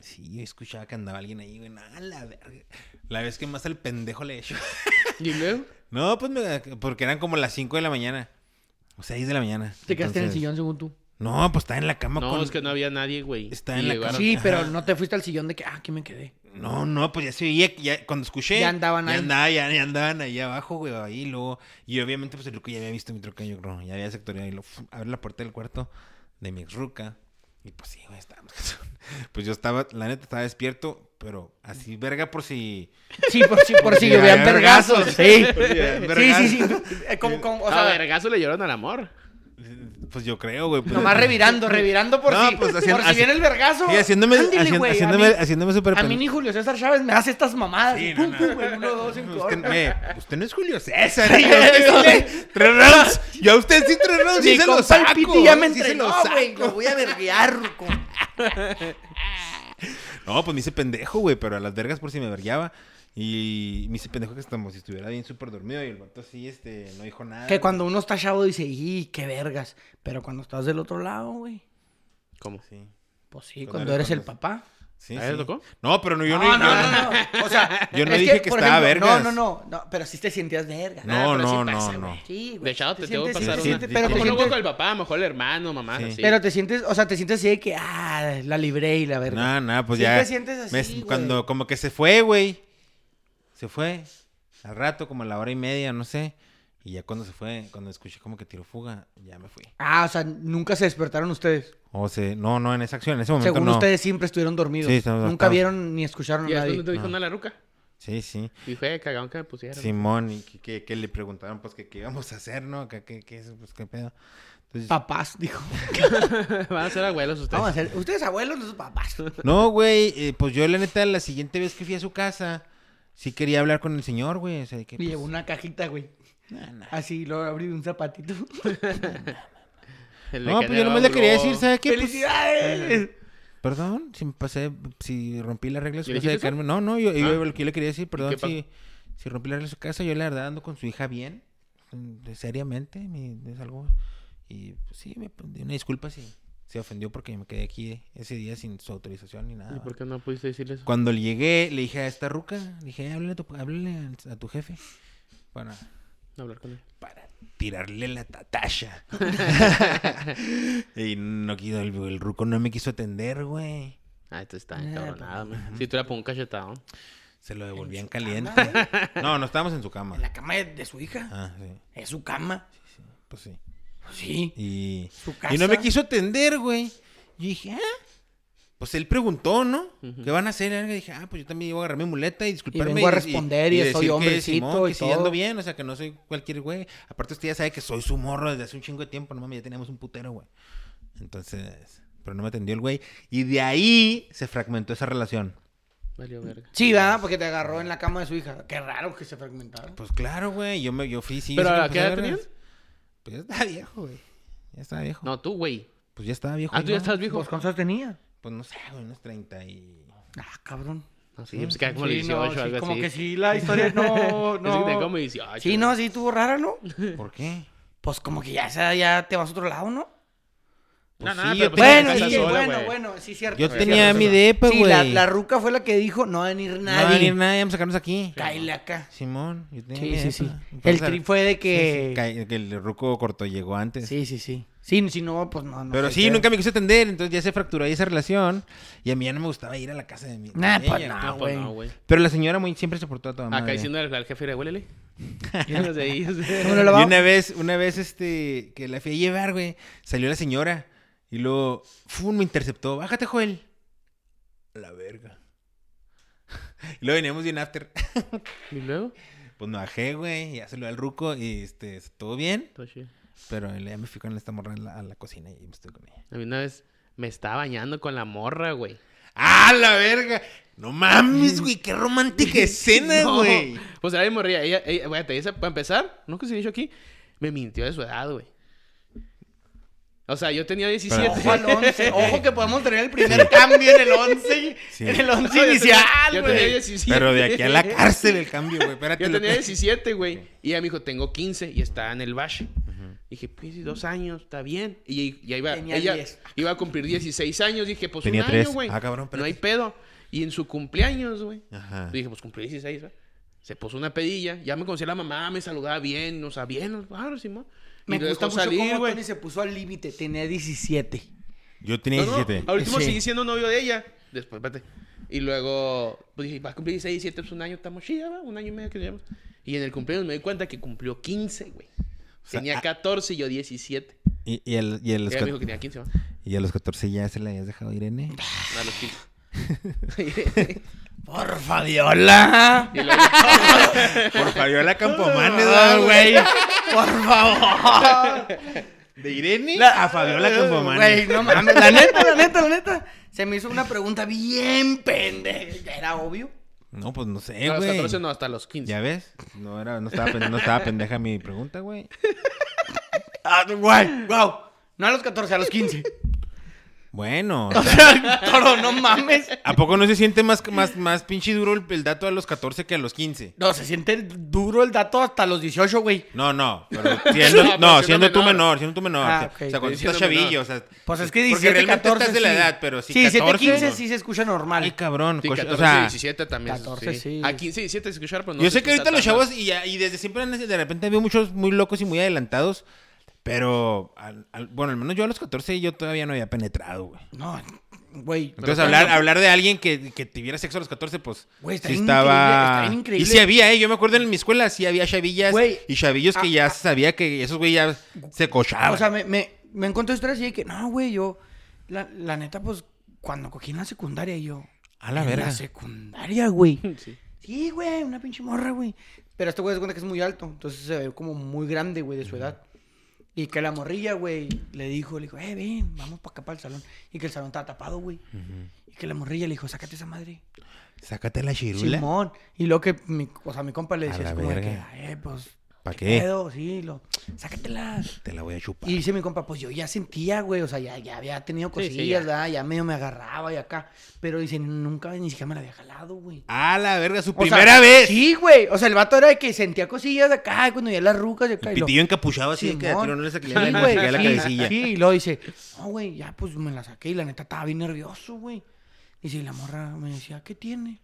Sí, yo escuchaba que andaba alguien ahí, güey, nada, la verga. La vez que más al pendejo le he hecho. ¿Y luego? No, pues me- porque eran como las 5 de la mañana. O 6 de la mañana. Te quedaste en el Entonces- sillón según tú. No, pues estaba en la cama No, con... es que no había nadie, güey. Está Y en la casa. Sí, pero no te fuiste al sillón de que, ah, aquí me quedé. No, no, pues ya se que ya, cuando escuché. Ya andaban ya ahí. andaba- ya, ya andaban ahí abajo, güey, ahí, luego. Y obviamente, pues el ruco ya había visto mi troca, yo creo, ya había sectoriado y lo abre la puerta del cuarto de mi ex ruca. Y pues sí, güey, estábamos. Pues yo estaba, la neta, estaba despierto, pero así, verga, por si. Sí, por si, por si Sí, llovían vergazos. Sí. Si Sí, sí. Eh, Como, como, o a sea, vergazo le lloraron al amor. Pues yo creo, güey. Pues, nomás revirando, revirando por No, si, pues, haciendo- por si viene el vergazo. Sí, haciéndome, Ándele, haciendo- güey, a haciéndome, mí- haciéndome súper A mí ni Julio César Chávez me hace estas mamadas. Sí, Pum, no, pum, no. güey, uno, dos, en Usted, corto. me- usted no es Julio César. y yo, usted sí le- tres rounds. Yo a usted sí tres rounds. Sí se lo compa el saco. Piti ya me sí se entrenó, lo güey. saco. Lo voy a verguear. No, pues me hice pendejo, güey, pero a las vergas por si me vergueaba. Y me hice pendejo que estamos, si estuviera bien súper dormido y el vato así, este, no dijo nada. Que cuando uno está chavo dice, ¡y qué vergas! Pero cuando estás del otro lado, güey. ¿Cómo? Sí, Pues sí, Cuando cuando eres el papá. sí. ¿A él sí. tocó? No, pero no, yo no, no. no, yo- no, no. O sea, Yo no es dije que estaba ejemplo, vergas. No, no, no, no. Pero sí te sentías verga. No, Ah, sí no, pasa, no, no. Sí, güey. De echado te tengo que sientes- pasar sí, una. sí, sí, pero te Como no sientes- con el papá, a lo mejor el hermano, mamá, Sí. así. Pero te sientes, o sea, te sientes así de que, ah, la libré y la verga. No, no, pues Sí ya. te sientes así, me- cuando como que se fue, güey. Se fue. Al rato, como a la hora y media, no sé. Y ya cuando se fue, cuando escuché como que tiró fuga, ya me fui. Ah, o sea, nunca se despertaron ustedes. O sea, no, no, en esa acción, en ese momento Según no. ustedes siempre estuvieron dormidos. Sí, estamos- nunca estamos- vieron ni escucharon ¿Y a nadie. te dijo No. una la ruca? Sí, sí. Y fue cagón que me pusieron. Simón, y que, que- que le preguntaron, pues, que qué íbamos a hacer, ¿no? Que, que eso, pues, qué pedo. Entonces, Papás, dijo. Van a ser abuelos ustedes. Vamos a ser, ustedes abuelos, nosotros papás. no, güey, eh, pues yo, la neta, la siguiente vez que fui a su casa, sí quería hablar con el señor, güey. O sea, que, Y pues, llevó una cajita, güey. Así, lo abrí un zapatito. No, pues yo nomás le quería decir, ¿sabes qué? Pues, ¡Felicidades! Perdón, si me pasé, si rompí las reglas de ¿Y su casa de? Carmen. No, no, yo, yo Ah. yo le quería decir, perdón, si, si rompí las reglas de su casa, yo la verdad ando con su hija bien, seriamente, mi- es algo. Y pues, sí, me di una disculpa si se ofendió porque me quedé aquí ese día sin su autorización ni nada. ¿Y por qué no pudiste decirle eso? Cuando le llegué, le dije a esta ruca, le dije, háblale a tu, háblale a, tu jefe para, Hablar con él. para tirarle la tatasha. y no quiso, el, el ruco no me quiso atender, güey. Ah, esto está Ah, encabronado, man. Si tú le pongo un cachetado. Se lo devolvían caliente. cama, No, no estábamos en su cama. En la cama de, de su hija. Ah, sí. Es su cama. Pues sí. Sí. Y, Su casa. y no me quiso atender, güey. Yo dije, ah. Pues él preguntó, ¿no? ¿Qué van a hacer? Y dije, ah, pues yo también iba a agarrar mi muleta y disculparme. vengo a responder y soy decir que hombrecito Simón, y que sí todo. ando bien, o sea, que no soy cualquier güey. Aparte usted ya sabe que soy su morro desde hace un chingo de tiempo. No mames, ya teníamos un putero, güey. Entonces, pero no me atendió el güey. Y de ahí se fragmentó esa relación. Valió verga. Sí, ¿verdad? Porque te agarró en la cama de su hija. Qué raro que se fragmentaron. Pues claro, güey. Yo, me, yo fui, sí. ¿Pero a qué edad vergas. Pues ya estaba viejo, güey. Ya estaba viejo. No, tú, güey. Pues ya estaba viejo. Ah, tú ya estás viejo. ¿Vos cuántos años tenía? Pues no sé, güey, unos 30 y... Ah, cabrón. No, sí, pues queda como Sí, 18 no, sí, algo como así. que sí, la historia no, Es que no. tengo como 18. Sí, no, sí, estuvo rara, ¿no? ¿Por qué? Pues como que ya, ya te vas a otro lado, ¿no? Pues no, no, sí, pero yo pues tenía- Bueno, sí, sola, bueno, bueno, sí, cierto. Yo sí, tenía mi depa, Sí, güey. la, la ruca fue la que dijo, no va a venir No va a nadie. venir nadie, vamos a sacarnos aquí. Cáile acá. Simón, yo tenía Sí, mi sí, sí. El Entonces, tri fue de sí, sí, que... que el ruco corto llegó antes. Sí, sí, sí. Sí, si no, pues no, no Pero sí, qué. nunca me quiso atender, entonces ya se fracturó ahí esa relación. Y a mí ya no me gustaba ir a la casa de mi. Nah, pues no. Pues güey. no, güey. Pero la señora muy siempre se portó a toda madre. Acá diciendo al, al jefe, huélele. Los de ahí, o sea. ¿Cómo lo Y una vez, una vez, este, que la fui a llevar, güey, salió la señora y luego, ¡fum! me interceptó. Bájate, Joel. La verga. y luego veníamos bien after. ¿Y luego? Pues me bajé, güey, ya salió al ruco y, este, todo bien. Todo chido. Pero ya me fui con esta morra a la, a la cocina y me estoy con ella. A mí una vez me estaba bañando con la morra, güey. ¡Ah, la verga! No mames, güey, qué romántica escena, No. güey. Pues mi morría. Ella, ella, güey, te dice, para empezar, nunca se dicho aquí, me mintió de su edad, güey. O sea, yo tenía 17. Ojo al 11. Ojo que podemos tener el primer cambio en el 11. Sí. En el 11 No, yo tenía- inicial, Yo tenía güey. 17. Pero de aquí a la cárcel el cambio, güey. Espérate. Yo tenía que- 17, güey. Y ella me dijo, tengo 15 y estaba en el bache. Dije, pues dos años, está bien. Y ya iba, Tenía ella 10. iba a cumplir 16 años. Dije, pues Tenía un tres. año, güey. Ah, cabrón, No hay pedo. Y en su cumpleaños, güey. Ajá. Dije, pues cumplí 16, ¿verdad? Se puso una pedilla. Ya me conocía la mamá, me saludaba bien. O sea, bien, claro, Simón. Me gusta mucho salir, cómo. Tony se puso al límite. Tenía 17. Yo tenía No, no, 17. Al último Sí. seguí siendo novio de ella. Después, espérate. Y luego, pues dije, va a cumplir 16, 17, pues un año estamos chida, ¿va? Un año y medio que llevamos. Y en el cumpleaños me di cuenta que cumplió 15, güey. sea, Tenía ah- 14 y yo 17. Y, y, el- y a los Ella me dijo que tenía 15, ¿va? y a los 14 ya se la habías dejado ir, Irene. A los 15. Por Fabiola. y luego, Por Fabiola Campomanes, Ah, güey. Por favor. De Irene La- a Fabiola Güey, Campomanes. no mames. La neta, la neta, la neta. Se me hizo una pregunta bien pendeja. Era obvio. No, pues no sé, a los güey. 14 no, hasta los 15. ¿Ya ves? No, era, no, estaba, pen- no estaba pendeja mi pregunta, güey. Ah, wow. No a los 14, a los 15. Bueno. O sea, toro, no mames. ¿A poco no se siente más, más, más pinche duro el, el dato a los 14 que a los 15? No, se siente duro el dato hasta los 18, güey. No, no. Pero siendo, No, no, siendo siendo tú menor. menor, siendo tú menor. Ah, o sea, ok. o sea, cuando estás chavillo, menor. o sea. Pues es que porque 17, realmente 14 estás de la sí. edad, pero sí, Sí, 17, 14, 15 no. sí se escucha normal. Ay, cabrón. Sí, coche- 14 o sea, y 17 también. 14, sí. A 15 y 17 se escucharon, pero no yo sé que ahorita los chavos y, ya- y desde siempre de repente veo muchos muy locos y muy adelantados. Pero, al- al- bueno, al menos yo a los 14 yo todavía no había penetrado, güey. No, güey. Entonces hablar, hablar de alguien que, que tuviera sexo a los 14, pues Güey, está sí estaba... increíble, está bien increíble. Y sí había, ¿eh? Yo me acuerdo en mi escuela, sí había chavillas Güey, y chavillos que ah, ya ah. sabía que esos güey ya se cochaban. O sea, me, me, me encontré historias de que, no, güey, yo, la, la neta, pues, cuando cogí en la secundaria, yo. A la en verga. la secundaria, güey. Sí. Sí, güey, una pinche morra, güey. Pero este güey se cuenta que es muy alto, entonces se ve como muy grande, güey, de su edad. Y que la morrilla, güey, le dijo, le dijo, eh, ven, vamos para acá, para el salón. Y que el salón estaba tapado, güey. Y que la morrilla le dijo, sácate esa madre. Sácate la chirula. Simón. Y luego que, mi, o sea, mi compa le decía así como de que, eh, pues, ¿Pa' qué? pedo? Sí, lo, sácatela. Te la voy a chupar. Y dice mi compa, pues yo ya sentía, güey, o sea, ya, ya había tenido Sí, sí, cosillas, ya. ¿verdad? Ya medio me agarraba y acá. Pero dice, nunca ni siquiera me la había jalado, güey. A la verga, su O primera sea, vez. Sí, güey. O sea, el vato era de que sentía cosillas de acá, cuando ya las rucas de acá. El y lo- pitillo encapuchado así de que no le saqué Sí, la, güey, la sí, cabecilla. Sí, y luego dice, no, güey, ya pues me la saqué y la neta estaba bien nervioso, güey. Dice, y la morra me decía, ¿qué tiene?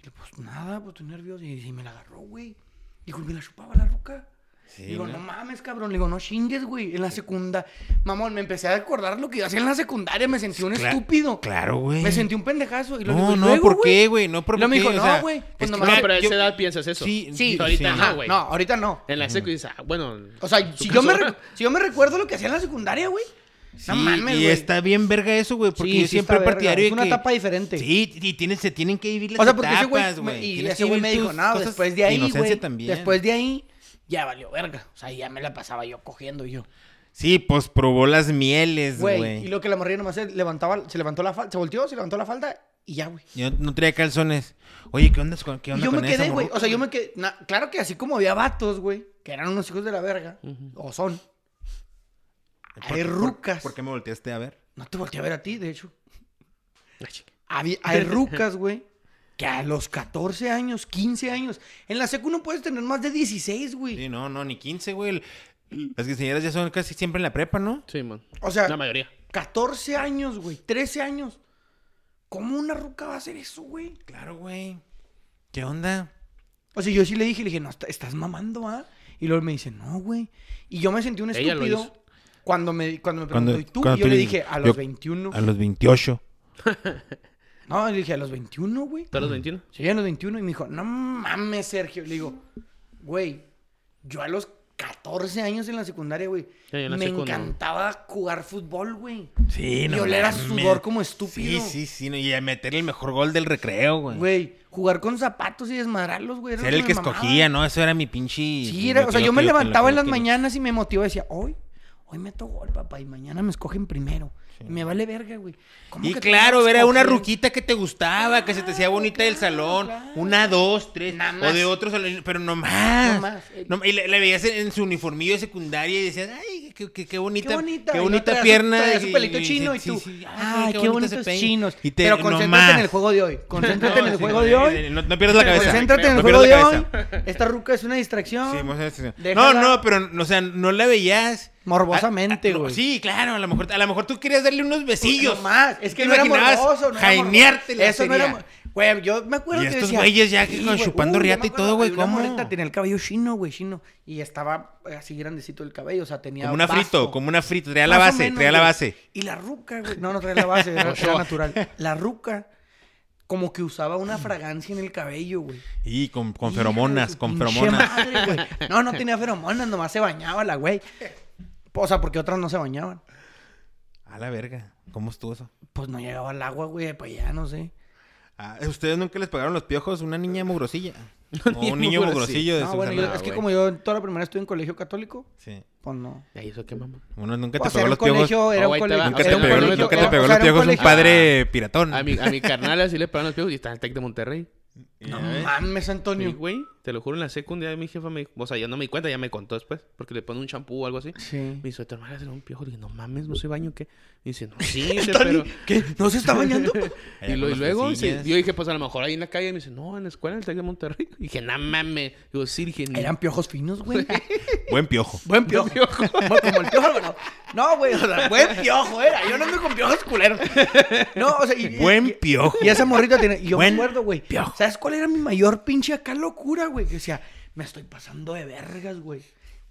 Y le pues nada, pues estoy nervioso. Y dice, y me la agarró, güey. Dijo, y me la chupaba la ruca. Sí, digo, ¿no? no mames, cabrón. Le digo, no chingues, güey. En la secundaria. Mamón, me empecé a acordar lo que yo hacía en la secundaria. Me sentí un Cla- estúpido. Claro, güey. Me sentí un pendejazo. Y lo No, digo, ¿y no, luego, ¿por güey? qué, güey? No, por Y luego me qué, dijo, o sea, no, güey. es Pues No, pero a yo- esa edad piensas eso. Sí, Sí, ahorita sí. no, güey. No, ahorita no. En la secu dices, ah, bueno. O sea, si yo me recuerdo lo que hacía en la secundaria, güey. No mames, y está bien verga eso, güey, porque Sí, yo sí siempre partidario de Es una que... etapa diferente. Sí, y tienen, se tienen que vivir las O sea, porque ese etapas, güey, y ese güey me dijo, no, cosas después de ahí, güey, después de ahí, ya valió verga. O sea, ya me la pasaba yo cogiendo yo. Sí, pues probó las mieles, Güey, y lo que la morrilla nomás se levantaba, se levantó la falda, se volteó, se levantó la falda y ya, güey. Yo no traía calzones. Oye, ¿qué onda con, qué Y onda yo con me quedé, güey. O sea, yo me quedé. na- claro que así como había vatos, güey, que eran unos hijos de la verga, o son. ¿Por Hay por- rucas. ¿Por qué me volteaste a ver? No te volteé a ver a ti, de hecho. Hay rucas, güey, que a los 14 años, 15 años, en la secu no puedes tener más de 16, güey. Sí, no, no, ni 15, güey. El- Las quinceañeras ya son casi siempre en la prepa, ¿no? Sí, man. O sea, La mayoría. 14 años, güey, 13 años. ¿Cómo una ruca va a hacer eso, güey? Claro, güey. ¿Qué onda? O sea, yo sí le dije, le dije, no, est- estás mamando, ¿ah? Y luego me dice, no, güey. Y yo me sentí un Ella lo estúpido hizo. Cuando me, cuando me Cuando- preguntó, ¿y tú? cuando Y yo tú le dije, a yo- los 21. A los 28. No, le dije, a los 21, güey. ¿Tú a los 21? Sí, a los 21. Y me dijo, no mames, Sergio. Le digo, güey, yo a los 14 años en la secundaria, güey, Sí, en la me no. encantaba jugar fútbol, güey. Sí, Y oler a sudor como estúpido. Sí, sí, sí. no, y a meter el mejor gol del recreo, güey. Güey, jugar con zapatos y desmadrarlos, güey. era el que me mamaba. escogía, ¿no? Eso era mi pinche... Sí, era, o sea, yo me levantaba en las mañanas y me motivaba y decía, hoy, hoy meto gol, papá, y mañana me escogen primero. Y me vale verga, güey. ¿Cómo Y que claro, ver a una ruquita que te gustaba, que se te hacía Claro, bonita del claro, salón. claro. Una, dos, tres. Nada O de más. otro salón, pero no más. No más, eh. No- y le veías en, su uniformillo de secundaria y decías, ay, qué, qué, qué bonita, Qué bonita. qué no bonita pierna. su y- pelito chino y sí, tú. sí, Ay, qué, bonito bonitos ese peine". chinos. Y te- Pero concéntrate más. en el juego de hoy. Concéntrate en el sí, juego de hoy. No, pierdas la cabeza. Concéntrate en el juego de hoy. la. Esta ruca es una distracción. Sí, más- sí, sí. No, no, pero, o sea, no la veías. Morbosamente, Ah, ah, güey. Sí, claro, a lo mejor, a lo mejor tú querías darle unos besillos. No más. Es que ¿Te no era morboso. No era jainearte la Eso no era... Güey, yo me acuerdo Y que estos decía... güeyes ya güey, chupando yo riata y todo, güey, ¿cómo? morrita, Tenía el cabello chino, güey, chino. Y estaba así grandecito el cabello, o sea, tenía Como una vasto. frito, como una frito. Traía la base, menos, traía la base. Y la ruca, güey. No, no traía la base, era, natural. La ruca, como que usaba una fragancia en el cabello, güey. Y con, con feromonas, con feromonas. madre. No, no tenía feromonas, nomás se bañaba la güey. O sea, porque otras no se bañaban. A la verga. ¿Cómo estuvo eso? Pues no llegaba al agua, güey, pues ya no sé. Ah, ¿Ustedes nunca les pagaron los piojos? Una niña mugrosilla. O niña un niño mugrosilla. mugrosillo de No, su bueno, yo- es que como yo toda la primera estuve en colegio católico, Sí. pues no. ¿Y eso qué mamá? Uno nunca Pues te pegó era un los piojos. colegio, era Oh, un ahí te colegio. va. Nunca te pegó, nunca colegio- te era- pegó o los era piojos un colegio- padre piratón. A mi, a mi carnal así le pegaron los piojos y está en el Tec de Monterrey. No Ya ves. mames, Sí, Antonio. güey, te lo juro, en la secundaria mi jefa me... O sea, yo no me di cuenta, ya me contó después. Porque le pone un champú o algo así. Sí. Me dice, ¿tu hermana le un piojo? Le dije, no mames, no soy baño, ¿qué? Me dice, no, sí, dice, pero... ¿Qué? ¿No se está bañando? Y, lo- y luego, sí, yo dije, pues a lo mejor ahí en la calle. Me dice, no, en la escuela, en el Tec de Monterrey. Y dije, no mames. Digo, sí, dije, ni- Eran piojos finos, güey. Buen piojo. Buen piojo. Como como el piojo, bueno. No, güey, o sea, buen piojo era. Yo no ando con piojos culeros. No, o sea, y, Buen y- piojo. Y esa morrita tiene. Y yo Buen me acuerdo, güey. piojo. ¿Sabes cuál era mi mayor pinche acá locura, güey? Que decía, me estoy pasando de vergas, güey.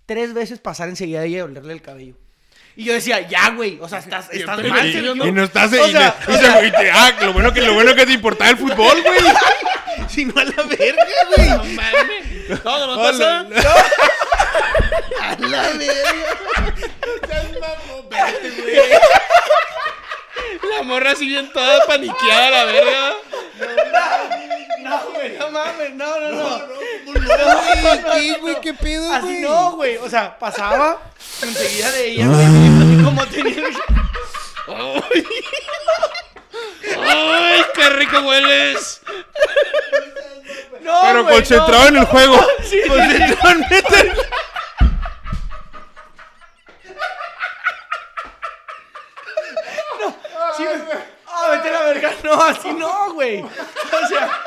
Tres veces pasar enseguida de ella y olerle el cabello. Y yo decía, ya, güey. O sea, estás, estás pero mal, y- Sergio. Y no estás... O y, sea, y te- ah, lo bueno que, lo bueno que te importaba el fútbol, güey. si no a la verga, güey. No mames. No, no, no. A la verga. La morra así bien toda paniqueada, la verga. No, güey, no mames. No, no, no. ¿Qué, güey? ¿Qué pedo, Así güey? no, güey. O sea, pasaba enseguida de ella, güey. Así como tenía. ¡Ay! ¡Ay, qué rico hueles! No, Pero güey, concentrado en el juego. concentrado en meter. no. Sí. Ah, vete a la verga. No, así no, güey. O sea.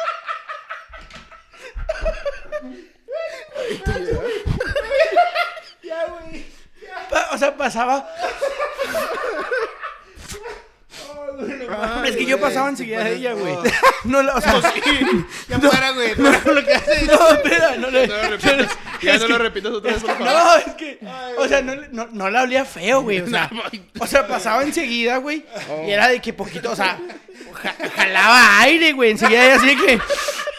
Ya, güey. O sea, pasaba. Es que yo pasaba enseguida de ella, güey. No, la- o sea, Ya para, güey. Con lo que haces. no, espera, no le. No lo repitas. Ya no lo repitas otra vez, por favor. No, es que, o sea, no, no, no la olía feo, güey. O sea, o sea, pasaba enseguida, güey. Y era de que poquito, o sea, ja- jalaba aire, güey. Enseguida ella así que,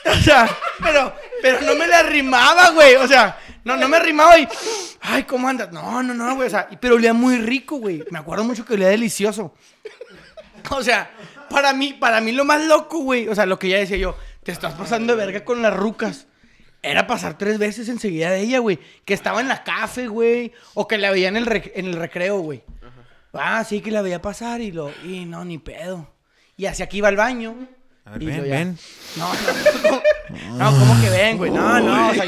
o sea, pero, pero no me la arrimaba, güey. O sea, no, no me arrimaba y, ay, ¿cómo andas? No, no, no, güey. O sea, pero olía muy rico, güey. Me acuerdo mucho que olía delicioso. O sea, para mí, para mí lo más loco, güey. O sea, lo que ya decía yo, te estás pasando de verga con las rucas. Era pasar tres veces enseguida de ella, güey. Que estaba en la café, güey. O que la veía en el, rec- en el recreo, güey. Ah, sí que la veía pasar y lo... Y no, ni pedo. Y hacia aquí iba al baño. A ver, y ven, ya- ven. No, no, no. No, ¿cómo que ven, güey? No, no, o sea,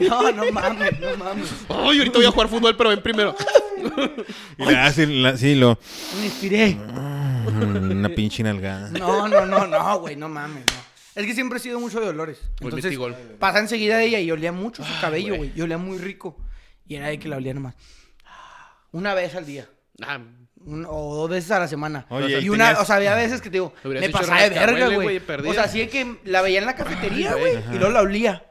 no, no mames, no mames. Ay, ahorita voy a jugar fútbol, pero ven primero. Y le la- sí, lo. Me inspiré. Mm, Una pinche nalgada. No, no, no, no, güey, no mames, no. Es que siempre he sido mucho de olores. Muy Entonces, pasa enseguida de ella y olía mucho su cabello, güey. Y olía muy rico. Y era de que la olía nomás. Una vez al día. Ah, Un- o dos veces a la semana. Oye, y una, tenías- o sea, había veces que te digo, me pasaba de verga, güey. O sea, así de que la veía en la cafetería, güey. Y luego la olía.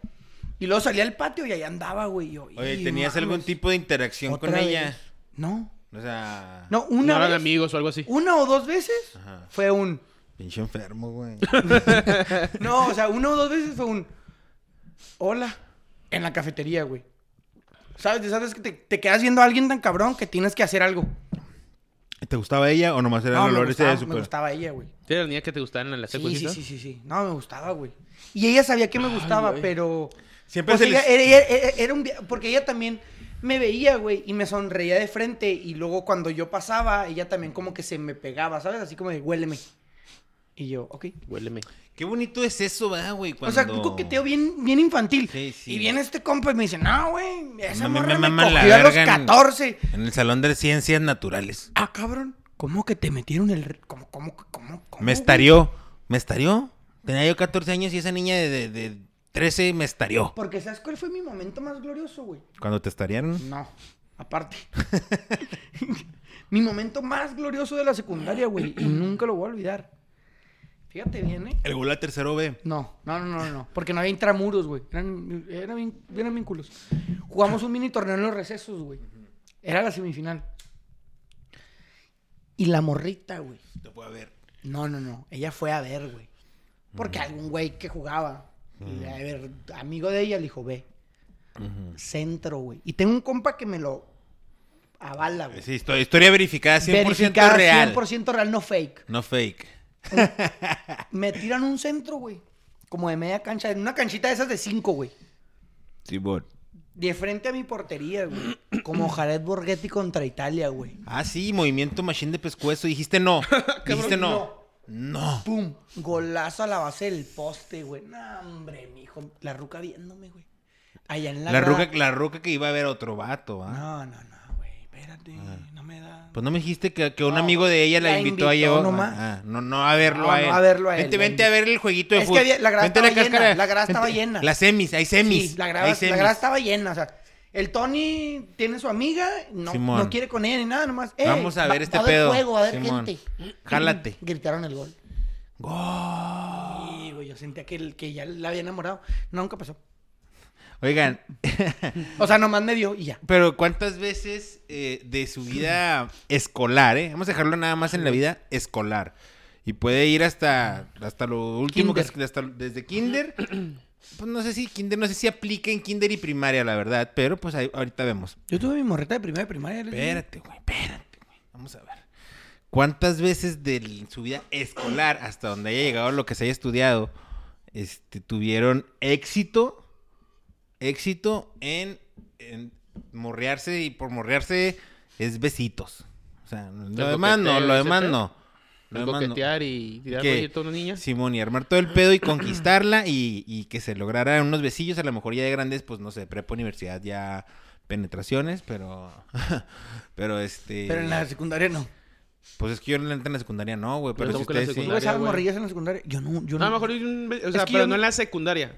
Y luego salía al patio y ahí andaba, güey. Oye, "Y ¿tenías mames". algún tipo de interacción con ella? No. O sea. No, no una eran vez. amigos o algo así. Una o dos veces Ajá. fue un. Pinche enfermo, güey. No, o sea, una o dos veces fue un. Hola. En la cafetería, güey. ¿Sabes? ¿Sabes que te, te quedas viendo a alguien tan cabrón que tienes que hacer algo? ¿Te gustaba ella o nomás era No, el me olor ese de me super? gustaba ella, güey. ¿Sí era la niña que te gustaban en la Sí, secuencia? sí, sí, sí, sí. No, me gustaba, güey. Y ella sabía que me gustaba, güey. pero... Siempre Pues se ella- les- era, era- era- un... Porque ella también me veía, güey, y me sonreía de frente. Y luego cuando yo pasaba, ella también como que se me pegaba, ¿sabes? Así como de, huéleme. Y yo, ok. Huéleme. Qué bonito es eso, va, güey. O sea, un coqueteo bien, bien infantil. Sí, sí. Y viene este compa y me dice, no, güey, esa me morra me, la cogió a los verga en- 14. En el Salón de Ciencias Naturales. Ah, cabrón. ¿Cómo que te metieron el... re- ¿Cómo, cómo, cómo, cómo? Me güey? estarió. Me estarió. Tenía yo 14 años y esa niña de, de, de 13 me estarió. Porque ¿sabes cuál fue mi momento más glorioso, güey? Cuando te estarearon. No, aparte. mi momento más glorioso de la secundaria, güey. Y nunca lo voy a olvidar. Fíjate bien, ¿eh? El gol a tercero B. No, no, no, no, no. Porque no había intramuros, güey. Eran, eran, bien, eran bien culos. Jugamos un mini torneo en los recesos, güey. Era la semifinal. Y la morrita, güey. Te puedo ver. No, no, no. Ella fue a ver, güey. Porque algún güey que jugaba, y a ver, amigo de ella, le dijo, ve. Centro, güey. Y tengo un compa que me lo avala, güey. Sí, historia, historia verificada 100% Verificada, real. 100% real, no fake. No fake. Me tiran un centro, güey. Como de media cancha, en una canchita de esas de cinco, güey. Simón. De frente a mi portería, güey. Como Jared Borghetti contra Italia, güey. Ah, sí, movimiento machine de pescuezo. Dijiste no. Dijiste no. no. No. ¡Pum! Golazo a la base del poste, güey. No, hombre, mijo. La ruca viéndome, güey. Allá en la La ruca, la ruca que iba a ver a otro vato, ¿ah? No, no, no, güey. Espérate. No me da. Pues no me dijiste que, que un No, amigo de ella la, la invitó, a llevar. nomás. Ah, no, no a verlo No, a no él. a verlo a él, Vente, vente a ver el jueguito de Es que fútbol. había- la grada Vente estaba llena, la grada estaba llena. Las semis, hay semis. Sí, la grada, la grada estaba llena, o sea. El Tony tiene su amiga, no, Simón. no quiere con ella ni nada, nomás. "Eh, Vamos a va- ver este va haber pedo, juego, va a haber Simón. gente. Jálate. Gritaron el gol. Gol. Sí, güey, yo sentía que, el- que ya la había enamorado. Nunca pasó. Oigan, O sea, nomás me dio y ya. pero ¿cuántas veces eh, de su vida escolar, eh? Vamos a dejarlo nada más en la vida escolar. Y puede ir hasta, hasta lo último, que Kinder. es- hasta- desde kinder. Pues no sé si kinder, no sé si aplica en kinder y primaria, la verdad. Pero pues ahí- ahorita vemos. Yo tuve mi morreta de primaria. les digo. Espérate, güey, espérate, güey. Vamos a ver. ¿Cuántas veces de su vida escolar, hasta donde haya llegado lo que se haya estudiado, este, tuvieron éxito, éxito en, en morrearse y por morrearse es besitos? O sea, lo demás no, lo demás no. No. coquetear y tirar rollito a una niña. Simón, y armar todo el pedo y conquistarla y, y que se lograran unos besillos, a lo mejor ya de grandes, pues no sé, prepa, universidad, ya penetraciones, pero... pero este... Pero en la secundaria no. Pues es que yo en la en la secundaria no, güey, pero si la ustedes sí... ¿Tú secundaria. besabas güey. morrillas en la secundaria? Yo no, yo No, a no. lo mejor, un o Es sea, que pero yo- no en la secundaria.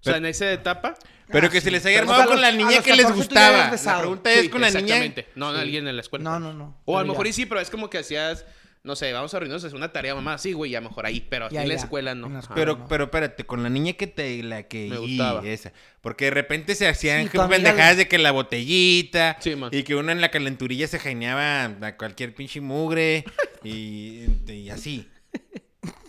O sea, en esa etapa. Pero Ah, que se sí. les haya armado con la a los- a niña que les 14 tú ya habías gustaba. La pregunta es Sí, con la niña... exactamente. No, no, alguien en la escuela. No, no, no. O a lo mejor y sí, pero es como que hacías, no sé, vamos a reunirnos, es una tarea, mamá, sí, güey, y a lo mejor ahí, pero aquí Ya, en la ya, escuela no. Ajá. Pero, no. pero espérate, con la niña que te, la que Me y gustaba. esa. Porque de repente se hacían Sí, pendejadas de que la botellita Sí, man. y que uno en la calenturilla se jaineaba a cualquier pinche mugre y, y así.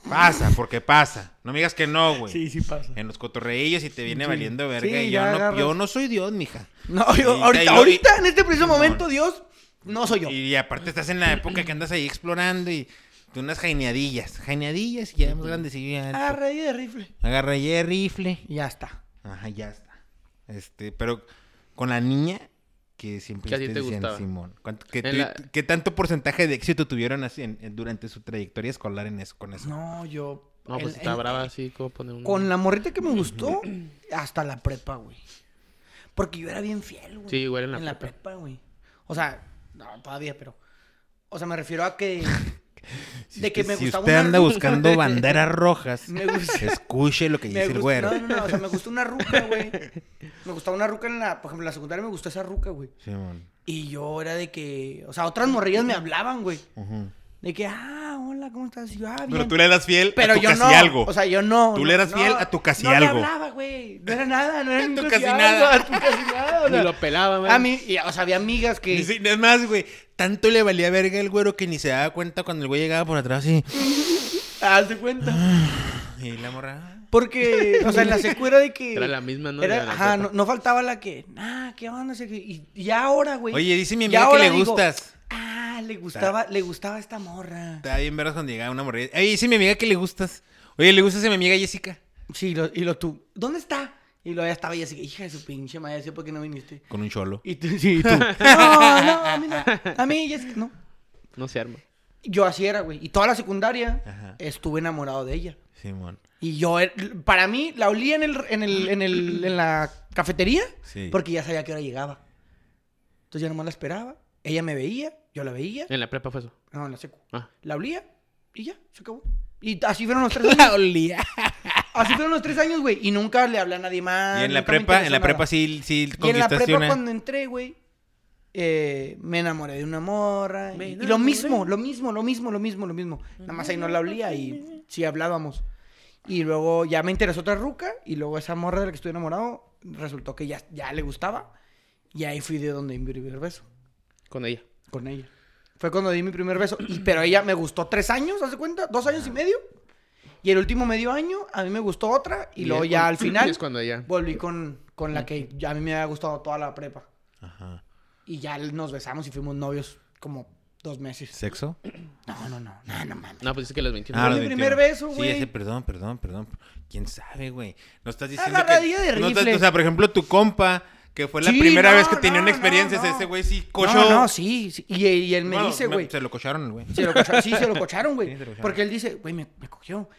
Pasa, porque pasa. No me digas que no, güey. Sí, sí pasa. En los cotorreillos y te viene Sí. valiendo verga. Sí, y ya yo, no, yo no soy Dios, mija. No, yo, ahorita, ahorita, en este preciso momento, Dios, no soy yo. Y aparte estás en la época que andas ahí explorando y tú unas jaineadillas. Jaineadillas y ya más grandes y ya. Ah, rey de rifle. Agarra ya el rifle. Y ya está. Ajá, ya está. Este, pero con la niña que siempre Que a ti ustedes te decían, gustaba. Simón. ¿Cuánto- qué, En tu- la- qué tanto porcentaje de éxito tuvieron así en- en- durante su trayectoria escolar en eso, con eso? No, yo. No, pues el- está el- brava así, como poner un... Con la morrita que me gustó, hasta la prepa, güey. Porque yo era bien fiel, güey. Sí, igual en la En la prepa. prepa, güey. O sea, no, todavía, pero. O sea, me refiero a que. de que me si gustaba usted una anda buscando banderas rojas, Me gusta- escuche lo que Me dice el güero. No, no, no. O sea, me gustó una ruca, güey. Me gustaba una ruca en la. Por ejemplo, en la secundaria me gustó esa ruca, güey. Simón. Y yo era de que. O sea, otras morrillas me hablaban, güey. Ujú. De que, ah, hola, ¿cómo estás? Y yo, ah, bien. Pero tú le eras fiel Pero a tu yo casi no. algo. O sea, yo no. Tú no, le eras no, fiel a tu casi no algo. No le hablaba, güey. No era nada, no era ni Tu casi algo, nada. a tu casi nada. o Ni lo pelaba, güey. a mí, y, o sea, había amigas que. Dice, es más, güey, tanto le valía verga el güero que ni se daba cuenta cuando el güey llegaba por atrás y... Haz de cuenta. Y la morra... Porque, o sea, en la secu era de que. Era la misma, ¿no? era- ajá, no, no faltaba la que. Ah, ¿qué onda? Y, y ahora, güey. Oye, dice mi amiga que le digo, gustas. Ah, le gustaba, le gustaba esta morra. Estaba bien vergas cuando llegaba una morrilla. Oye, dice mi amiga que le gustas. Oye, ¿le gustas a mi amiga Jessica? Sí, lo- y lo tú. ¿Dónde está? Y luego ya estaba Jessica. Hija de su pinche madre, sé por qué no viniste. Con un cholo. Y tú, sí, y tú. No, no, a mí no. A mí, Jessica, no. No se arma. Yo así era, güey. Y toda la secundaria Ajá. estuve enamorado de ella. Simón. Y yo, eh, para mí, la olía en, el, en, el, en, el, en la cafetería Sí. porque ya sabía que hora llegaba. Entonces ya nomás la esperaba. Ella me veía, yo la veía. En la prepa fue eso. No, en la secu. Ah. La olía y ya, se acabó. Y así fueron los tres años. olía. Así fueron los tres años, güey. Y nunca le hablé a nadie más. y en la prepa, en la nada. prepa sí, sí Y en la prepa una. cuando entré, güey, eh, me enamoré de una morra. Y, y lo mismo, lo mismo, lo mismo, lo mismo, lo mismo. Nada más ahí no la olía y sí hablábamos. Y luego ya me interesó otra ruca y luego esa morra de la que estoy enamorado resultó que ya, ya le gustaba. Y ahí fui de donde mi beso Con ella. Con ella. Fue cuando di mi primer beso. Y, pero ella me gustó tres años, ¿hace cuenta? Dos años y medio. Y el último medio año a mí me gustó otra. Y, luego es ya cuando- al final y es cuando ella. volví con, con la que ya a mí me había gustado toda la prepa. Ajá. Y ya nos besamos y fuimos novios como dos meses. ¿Sexo? No, no, no, no, no mames. No, pues dice que las 21. Fue los mi 21. primer beso, Sí, güey. ese, perdón, perdón, perdón. ¿Quién sabe, güey? No estás diciendo Agarradilla que... de no estás- rifle. o sea, por ejemplo, tu compa, que fue la Sí, primera no, vez que tenía una experiencia, no, ese güey sí cochó. No, no, sí. sí. Y, y él me Bueno, dice, güey. Se lo cocharon, güey. Se lo cocharon, sí, se lo cocharon, güey. Sí, porque él dice, güey, me, me cogió.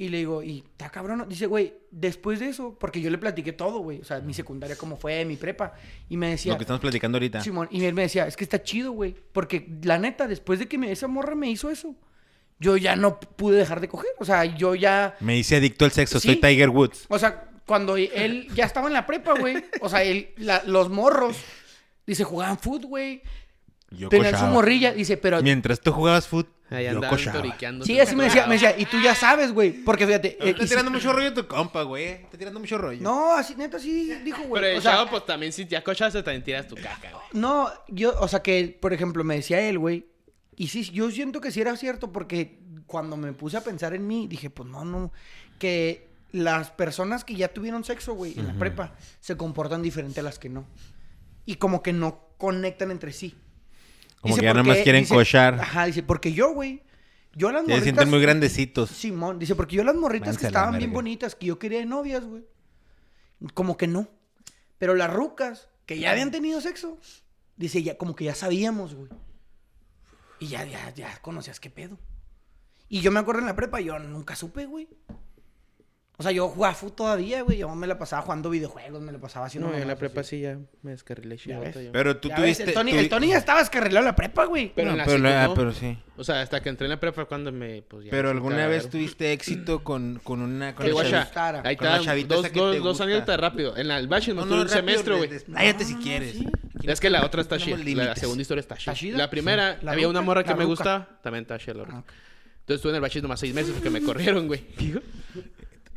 Y le digo, y está cabrón. ¿no?". Dice, güey, después de eso, porque yo le platiqué todo, güey. O sea, mi secundaria, cómo fue, mi prepa. Y me decía, Lo que estamos platicando ahorita. Simón, y él me decía, es que está chido, güey. Porque la neta, después de que me- esa morra me hizo eso, yo ya no pude dejar de coger. O sea, yo ya. Me hice adicto al sexo, soy Tiger Woods. O sea, cuando él ya estaba en la prepa, güey. O sea, él, la- los morros, dice, jugaban fútbol, güey. Yo Tenían su cochaba. morrilla, dice, pero. Mientras tú jugabas fútbol, Ahí yo cochaba. Sí, así me decía, me decía, y tú ya sabes, güey. Porque fíjate. eh, Está y tirando mucho rollo tu compa, güey. Está tirando mucho rollo. No, así, neta, sí dijo, güey. Pero el o sea, chavo, pues también, si ya cochaste, también tiras tu caca, güey. No, yo, o sea, que, por ejemplo, me decía él, güey. Y sí, yo siento que sí era cierto porque cuando me puse a pensar en mí, dije, pues no, no. Que las personas que ya tuvieron sexo, güey, en la prepa, se comportan diferente a las que no. Y como que no conectan entre sí. Como Dice, que ya porque- nomás quieren dice- cochar. Ajá, dice, porque yo, güey. Yo las Ya se morritas. sienten muy grandecitos. Simón, dice, porque yo las morritas que estaban bien bonitas, que yo quería de novias, güey. Como que no. Pero las rucas, que ya habían tenido sexo, dice, ya como que ya sabíamos, güey. Y ya, ya, ya conocías qué pedo. Y yo me acuerdo en la prepa, yo nunca supe, güey. O sea, yo jugaba fútbol todavía, güey. Yo me la pasaba jugando videojuegos, me la pasaba haciendo. No, en la prepa así. sí ya me descarrilé Ya chingota ves. yo. Pero tú Ya ves, tuviste... el, Tony, el ya estaba escarrilado en la prepa, güey. Pero No, en la pero, secu, ¿no? pero sí. O sea, hasta que entré en la prepa fue cuando me, pues ya. Pero me alguna cagaron. vez tuviste éxito con, con una... Con Que una te guacha, gustara. ahí Con la está, chavita dos, que dos, te dos gusta. anécdotas rápido. En la Bashi me No, no, un rápido, semestre, güey. des- Expláyate si quieres. Es que la otra está Tenemos chida. La límites. segunda historia está chida. ¿Está chida? La primera, Sí. La había una morra que la me ruca. gustaba. También está chida la ruca. Ah. Entonces estuve en el bachi nomás seis meses porque me corrieron, güey.